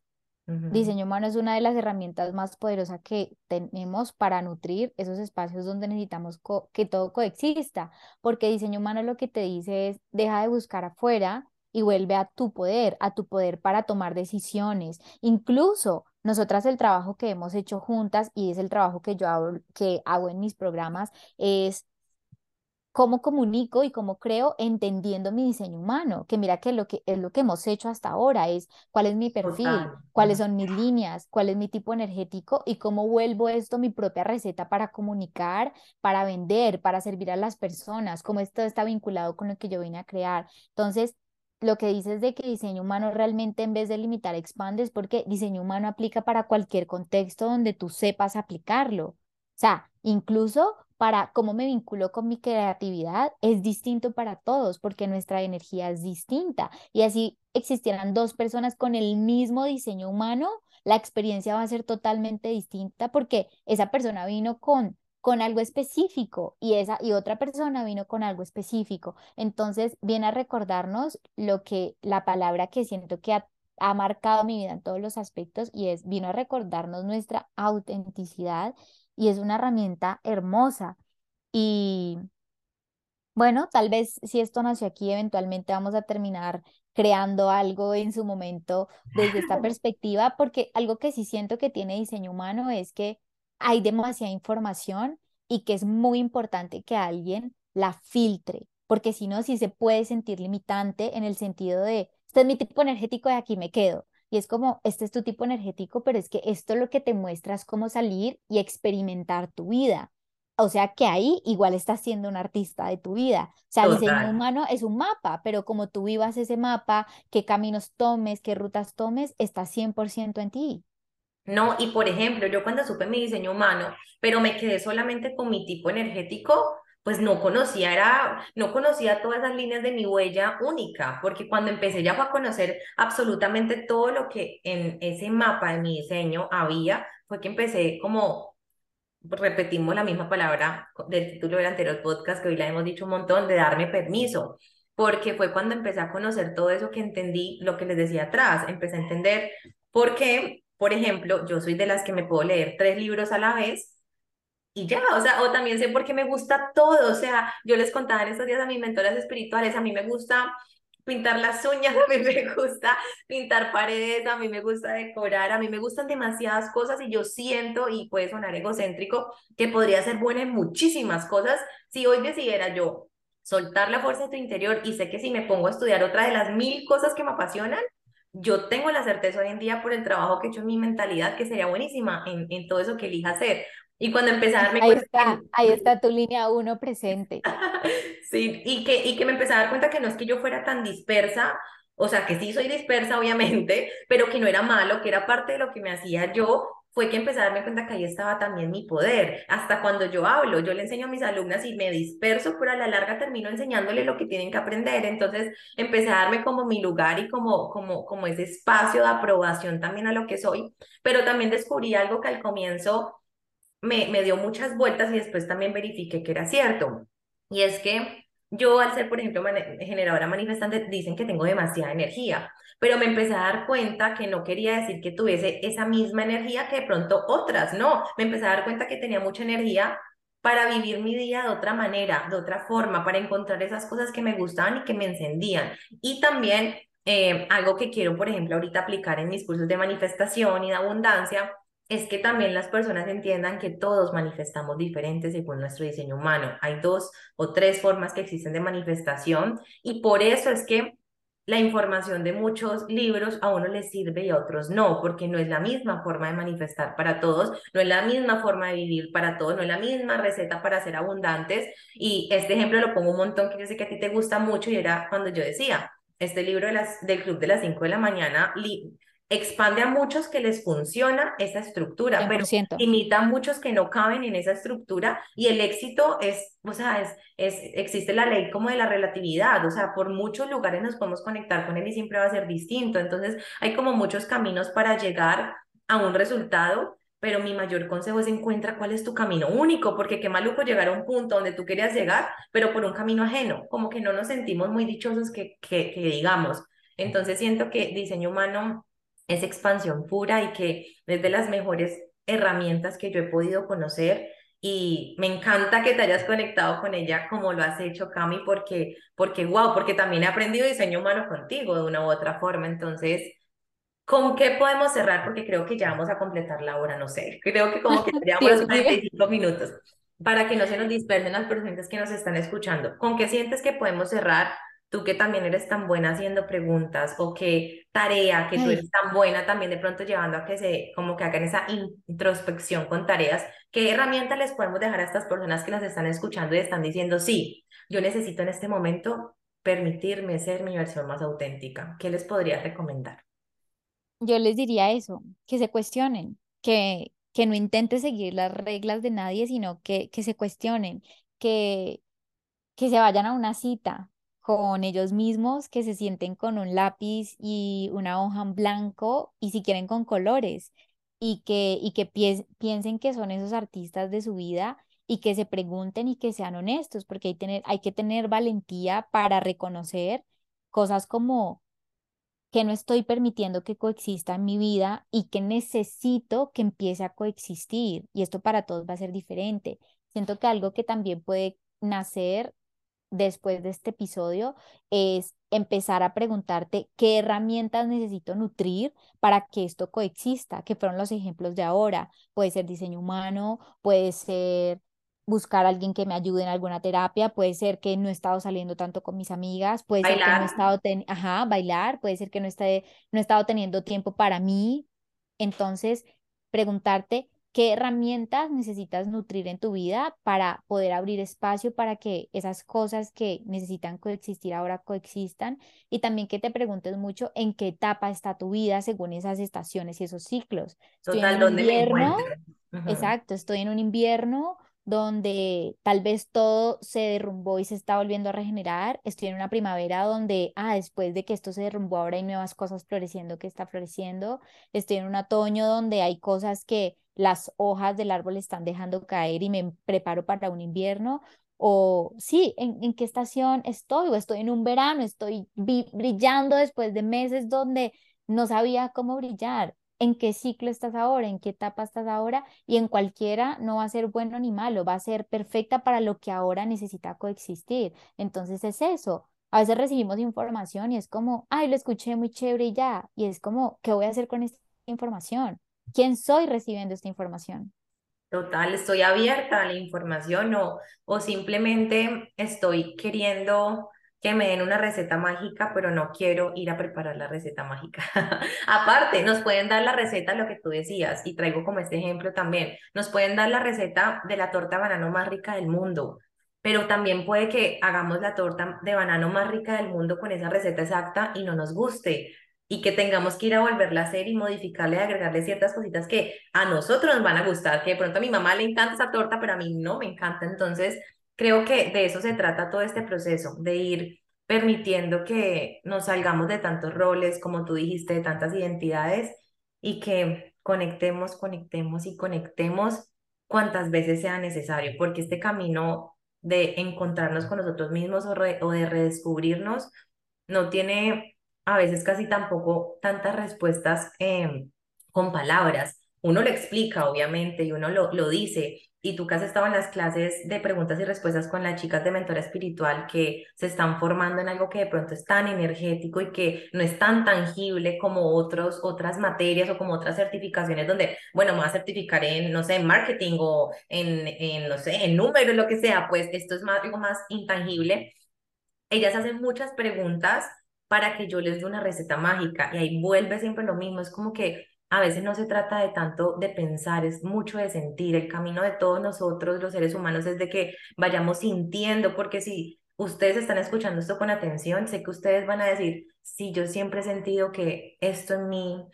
Diseño humano es una de las herramientas más poderosas que tenemos para nutrir esos espacios donde necesitamos que todo coexista, porque diseño humano lo que te dice es, deja de buscar afuera y vuelve a tu poder, a tu poder para tomar decisiones. Incluso nosotras el trabajo que hemos hecho juntas y es el trabajo que yo hago, que hago en mis programas es cómo comunico y cómo creo entendiendo mi diseño humano, que mira que lo que es lo que hemos hecho hasta ahora es cuál es mi perfil, cuáles son mis líneas, cuál es mi tipo energético y cómo vuelvo esto mi propia receta para comunicar, para vender, para servir a las personas, cómo esto está vinculado con lo que yo vine a crear. Entonces, lo que dices de que diseño humano realmente en vez de limitar expande es porque diseño humano aplica para cualquier contexto donde tú sepas aplicarlo. O sea, incluso para cómo me vinculo con mi creatividad es distinto para todos porque nuestra energía es distinta. Y así existieran dos personas con el mismo diseño humano, la experiencia va a ser totalmente distinta porque esa persona vino con con algo específico y esa y otra persona vino con algo específico. Entonces, viene a recordarnos lo que la palabra que siento que ha, ha marcado mi vida en todos los aspectos y es vino a recordarnos nuestra autenticidad y es una herramienta hermosa. Y bueno, tal vez si esto nació aquí, eventualmente vamos a terminar creando algo en su momento desde esta <laughs> perspectiva, porque algo que sí siento que tiene diseño humano es que hay demasiada información y que es muy importante que alguien la filtre, porque si no, sí se puede sentir limitante en el sentido de, este es mi tipo energético y aquí me quedo. Y es como, este es tu tipo energético, pero es que esto lo que te muestra es cómo salir y experimentar tu vida. O sea que ahí igual estás siendo un artista de tu vida. O sea, el diseño humano es un mapa, pero como tú vivas ese mapa, qué caminos tomes, qué rutas tomes, está 100% en ti. No, y por ejemplo, yo cuando supe mi diseño humano, pero me quedé solamente con mi tipo energético, pues no conocía, era, no conocía todas esas líneas de mi huella única, porque cuando empecé ya fue a conocer absolutamente todo lo que en ese mapa de mi diseño había, fue que empecé como, repetimos la misma palabra del título del anterior podcast, que hoy la hemos dicho un montón, de darme permiso, porque fue cuando empecé a conocer todo eso que entendí, lo que les decía atrás, empecé a entender por qué, por ejemplo, yo soy de las que me puedo leer tres libros a la vez y ya, o sea, o también sé por qué me gusta todo, o sea, yo les contaba en estos días a mis mentoras espirituales, a mí me gusta pintar las uñas, <laughs> a mí me gusta pintar paredes, a mí me gusta decorar, a mí me gustan demasiadas cosas y yo siento, y puede sonar egocéntrico, que podría ser buena en muchísimas cosas si hoy decidiera yo soltar la fuerza de tu interior y sé que si me pongo a estudiar otra de las mil cosas que me apasionan, yo tengo la certeza hoy en día por el trabajo que he hecho en mi mentalidad que sería buenísima en, en todo eso que elija hacer. Y cuando empecé a darme ahí Está, Ahí está tu línea uno presente. <laughs> sí, y que, y que me empecé a dar cuenta que no es que yo fuera tan dispersa, o sea, que sí soy dispersa, <laughs> obviamente, pero que no era malo, que era parte de lo que me hacía yo, fue que empecé a darme cuenta que ahí estaba también mi poder. Hasta cuando yo hablo, yo le enseño a mis alumnas y me disperso, pero a la larga termino enseñándole lo que tienen que aprender. Entonces empecé a darme como mi lugar y como, como, como ese espacio de aprobación también a lo que soy, pero también descubrí algo que al comienzo me, me dio muchas vueltas y después también verifiqué que era cierto. Y es que yo al ser, por ejemplo, generadora manifestante, dicen que tengo demasiada energía, pero me empecé a dar cuenta que no quería decir que tuviese esa misma energía que de pronto otras, no, me empecé a dar cuenta que tenía mucha energía para vivir mi día de otra manera, de otra forma, para encontrar esas cosas que me gustaban y que me encendían. Y también eh, algo que quiero, por ejemplo, ahorita aplicar en mis cursos de manifestación y de abundancia es que también las personas entiendan que todos manifestamos diferentes según nuestro diseño humano. Hay dos o tres formas que existen de manifestación y por eso es que la información de muchos libros a uno les sirve y a otros no, porque no es la misma forma de manifestar para todos, no es la misma forma de vivir para todos, no es la misma receta para ser abundantes. Y este ejemplo lo pongo un montón que yo sé que a ti te gusta mucho y era cuando yo decía, este libro de las, del Club de las 5 de la mañana, expande a muchos que les funciona esa estructura, pero imita a muchos que no caben en esa estructura y el éxito es, o sea, es, es, existe la ley como de la relatividad, o sea, por muchos lugares nos podemos conectar con él y siempre va a ser distinto, entonces hay como muchos caminos para llegar a un resultado pero mi mayor consejo es encuentra cuál es tu camino único, porque qué maluco llegar a un punto donde tú querías llegar, pero por un camino ajeno, como que no nos sentimos muy dichosos que, que, que digamos. Entonces siento que diseño humano es expansión pura y que es de las mejores herramientas que yo he podido conocer y me encanta que te hayas conectado con ella como lo has hecho, Cami, porque, porque wow, porque también he aprendido diseño humano contigo de una u otra forma. Entonces, ¿con qué podemos cerrar? Porque creo que ya vamos a completar la hora, no sé, creo que como que teníamos los 45 minutos para que no se nos dispersen las personas que nos están escuchando. ¿Con qué sientes que podemos cerrar tú que también eres tan buena haciendo preguntas o qué tarea que tú eres tan buena también de pronto llevando a que se como que hagan esa introspección con tareas, ¿qué herramientas les podemos dejar a estas personas que nos están escuchando y están diciendo, sí, yo necesito en este momento permitirme ser mi versión más auténtica? ¿Qué les podría recomendar? Yo les diría eso, que se cuestionen, que, que no intenten seguir las reglas de nadie, sino que, que se cuestionen, que, que se vayan a una cita, con ellos mismos, que se sienten con un lápiz y una hoja en blanco y si quieren con colores y que, y que piensen que son esos artistas de su vida y que se pregunten y que sean honestos, porque hay, tener, hay que tener valentía para reconocer cosas como que no estoy permitiendo que coexista en mi vida y que necesito que empiece a coexistir. Y esto para todos va a ser diferente. Siento que algo que también puede nacer después de este episodio es empezar a preguntarte qué herramientas necesito nutrir para que esto coexista, que fueron los ejemplos de ahora. Puede ser diseño humano, puede ser buscar a alguien que me ayude en alguna terapia, puede ser que no he estado saliendo tanto con mis amigas, puede ser que no he estado, ajá, bailar, puede ser que no, esté, no he estado teniendo tiempo para mí. Entonces, preguntarte qué herramientas necesitas nutrir en tu vida para poder abrir espacio para que esas cosas que necesitan coexistir ahora coexistan y también que te preguntes mucho en qué etapa está tu vida según esas estaciones y esos ciclos. Estoy en un invierno, exacto, estoy en un invierno donde tal vez todo se derrumbó y se está volviendo a regenerar. Estoy en una primavera donde, ah, después de que esto se derrumbó, ahora hay nuevas cosas floreciendo que está floreciendo. Estoy en un otoño donde hay cosas que las hojas del árbol están dejando caer y me preparo para un invierno. O sí, ¿en, qué estación estoy? O estoy en un verano, estoy brillando después de meses donde no sabía cómo brillar. ¿En qué ciclo estás ahora? ¿En qué etapa estás ahora? Y en cualquiera no va a ser bueno ni malo, va a ser perfecta para lo que ahora necesita coexistir. Entonces es eso. A veces recibimos información y es como, ay, lo escuché muy chévere y ya. Y es como, ¿qué voy a hacer con esta información? quién soy recibiendo esta información. Total, estoy abierta a la información o, o simplemente estoy queriendo que me den una receta mágica, pero no quiero ir a preparar la receta mágica. <laughs> Aparte, nos pueden dar la receta, lo que tú decías, y traigo como este ejemplo también, nos pueden dar la receta de la torta de banano más rica del mundo, pero también puede que hagamos la torta de banano más rica del mundo con esa receta exacta y no nos guste y que tengamos que ir a volverla a hacer y modificarle, agregarle ciertas cositas que a nosotros nos van a gustar, que de pronto a mi mamá le encanta esa torta, pero a mí no me encanta. Entonces, creo que de eso se trata todo este proceso, de ir permitiendo que nos salgamos de tantos roles, como tú dijiste, de tantas identidades y que conectemos, conectemos y conectemos cuantas veces sea necesario, porque este camino de encontrarnos con nosotros mismos o, de redescubrirnos no tiene a veces casi tampoco tantas respuestas em, con palabras. Uno lo explica, obviamente, y uno lo, lo dice. Y tú que has estado en las clases de preguntas y respuestas con las chicas de mentora espiritual que se están formando en algo que de pronto es tan energético y que no es tan tangible como otros, otras materias o como otras certificaciones donde, bueno, me voy a certificar en, no sé, en marketing o en, en no sé, en números, lo que sea, pues esto es más, algo más intangible. Ellas hacen muchas preguntas para que yo les dé una receta mágica y ahí vuelve siempre lo mismo, es como que a veces no se trata de tanto de pensar, es mucho de sentir, el camino de todos nosotros los seres humanos es de que vayamos sintiendo, porque si ustedes están escuchando esto con atención, sé que ustedes van a decir, sí, yo siempre he sentido que esto en mí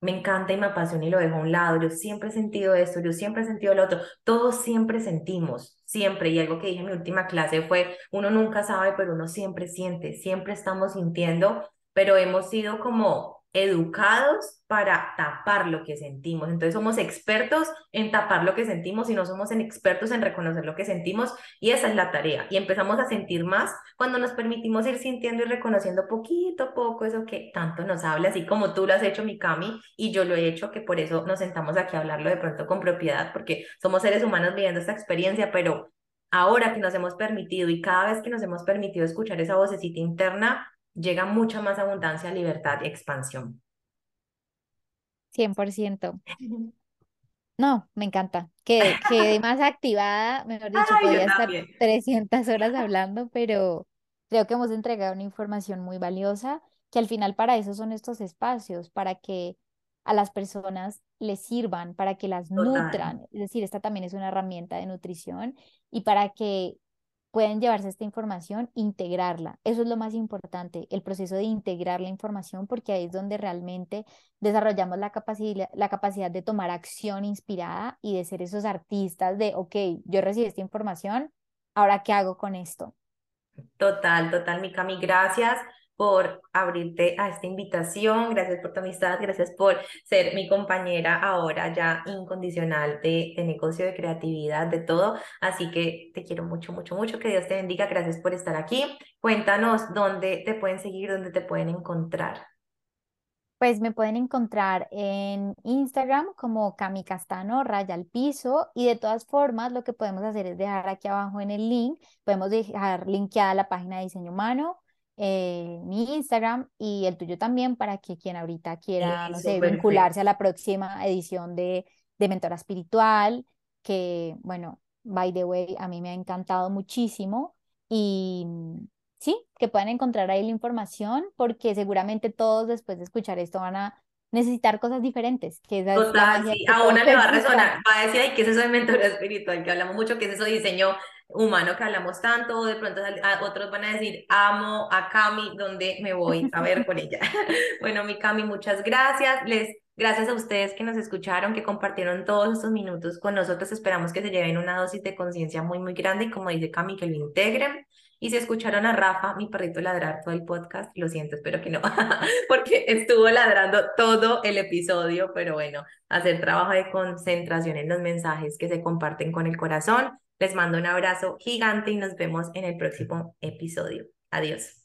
me encanta y me apasiona y lo dejo a un lado, yo siempre he sentido esto, yo siempre he sentido lo otro, todos siempre sentimos, siempre, y algo que dije en mi última clase fue, uno nunca sabe, pero uno siempre siente, siempre estamos sintiendo, pero hemos sido como educados para tapar lo que sentimos. Entonces somos expertos en tapar lo que sentimos y no somos expertos en reconocer lo que sentimos y esa es la tarea. Y empezamos a sentir más cuando nos permitimos ir sintiendo y reconociendo poquito a poco eso que tanto nos habla, así como tú lo has hecho, Mikami, y yo lo he hecho, que por eso nos sentamos aquí a hablarlo de pronto con propiedad, porque somos seres humanos viviendo esta experiencia, pero ahora que nos hemos permitido y cada vez que nos hemos permitido escuchar esa vocecita interna, llega mucha más abundancia, libertad y expansión. 100%. No, me encanta. Que quede <laughs> más activada, mejor dicho, podría estar 300 horas <laughs> hablando, pero creo que hemos entregado una información muy valiosa, que al final para eso son estos espacios, para que a las personas les sirvan, para que las nutran. Es decir, esta también es una herramienta de nutrición y para que pueden llevarse esta información, integrarla. Eso es lo más importante, el proceso de integrar la información, porque ahí es donde realmente desarrollamos la capacidad, la capacidad de tomar acción inspirada y de ser esos artistas de, ok, yo recibí esta información, ahora qué hago con esto. Total, total, Mikami, gracias por abrirte a esta invitación, gracias por tu amistad, gracias por ser mi compañera ahora ya incondicional de, de, negocio, de creatividad, de todo. Así que te quiero mucho, mucho, mucho, que Dios te bendiga, gracias por estar aquí. Cuéntanos dónde te pueden seguir, dónde te pueden encontrar. Pues me pueden encontrar en Instagram como Cami Castano, raya al piso, y de todas formas lo que podemos hacer es dejar aquí abajo en el link, podemos dejar linkeada la página de diseño humano, eh, mi Instagram y el tuyo también para que quien ahorita quiera, no sé, vincularse a la próxima edición de, de Mentora Espiritual, que bueno, by the way, a mí me ha encantado muchísimo y sí, que puedan encontrar ahí la información porque seguramente todos después de escuchar esto van a necesitar cosas diferentes. Que Total, sí, a una le va a resonar, va a decir, ay, ¿qué es eso de mentoría espiritual? Que hablamos mucho, ¿qué es eso de diseño humano que hablamos tanto? De pronto otros van a decir, amo a Cami, ¿dónde me voy a ver con ella? <laughs> bueno, mi Cami, muchas gracias. Les Gracias a ustedes que nos escucharon, que compartieron todos estos minutos con nosotros. Esperamos que se lleven una dosis de conciencia muy, muy grande y como dice Cami, que lo integren. Y si escucharon a Rafa, mi perrito ladrar todo el podcast, lo siento, espero que no, <laughs> porque estuvo ladrando todo el episodio, pero bueno, hacer trabajo de concentración en los mensajes que se comparten con el corazón. Les mando un abrazo gigante y nos vemos en el próximo episodio. Adiós.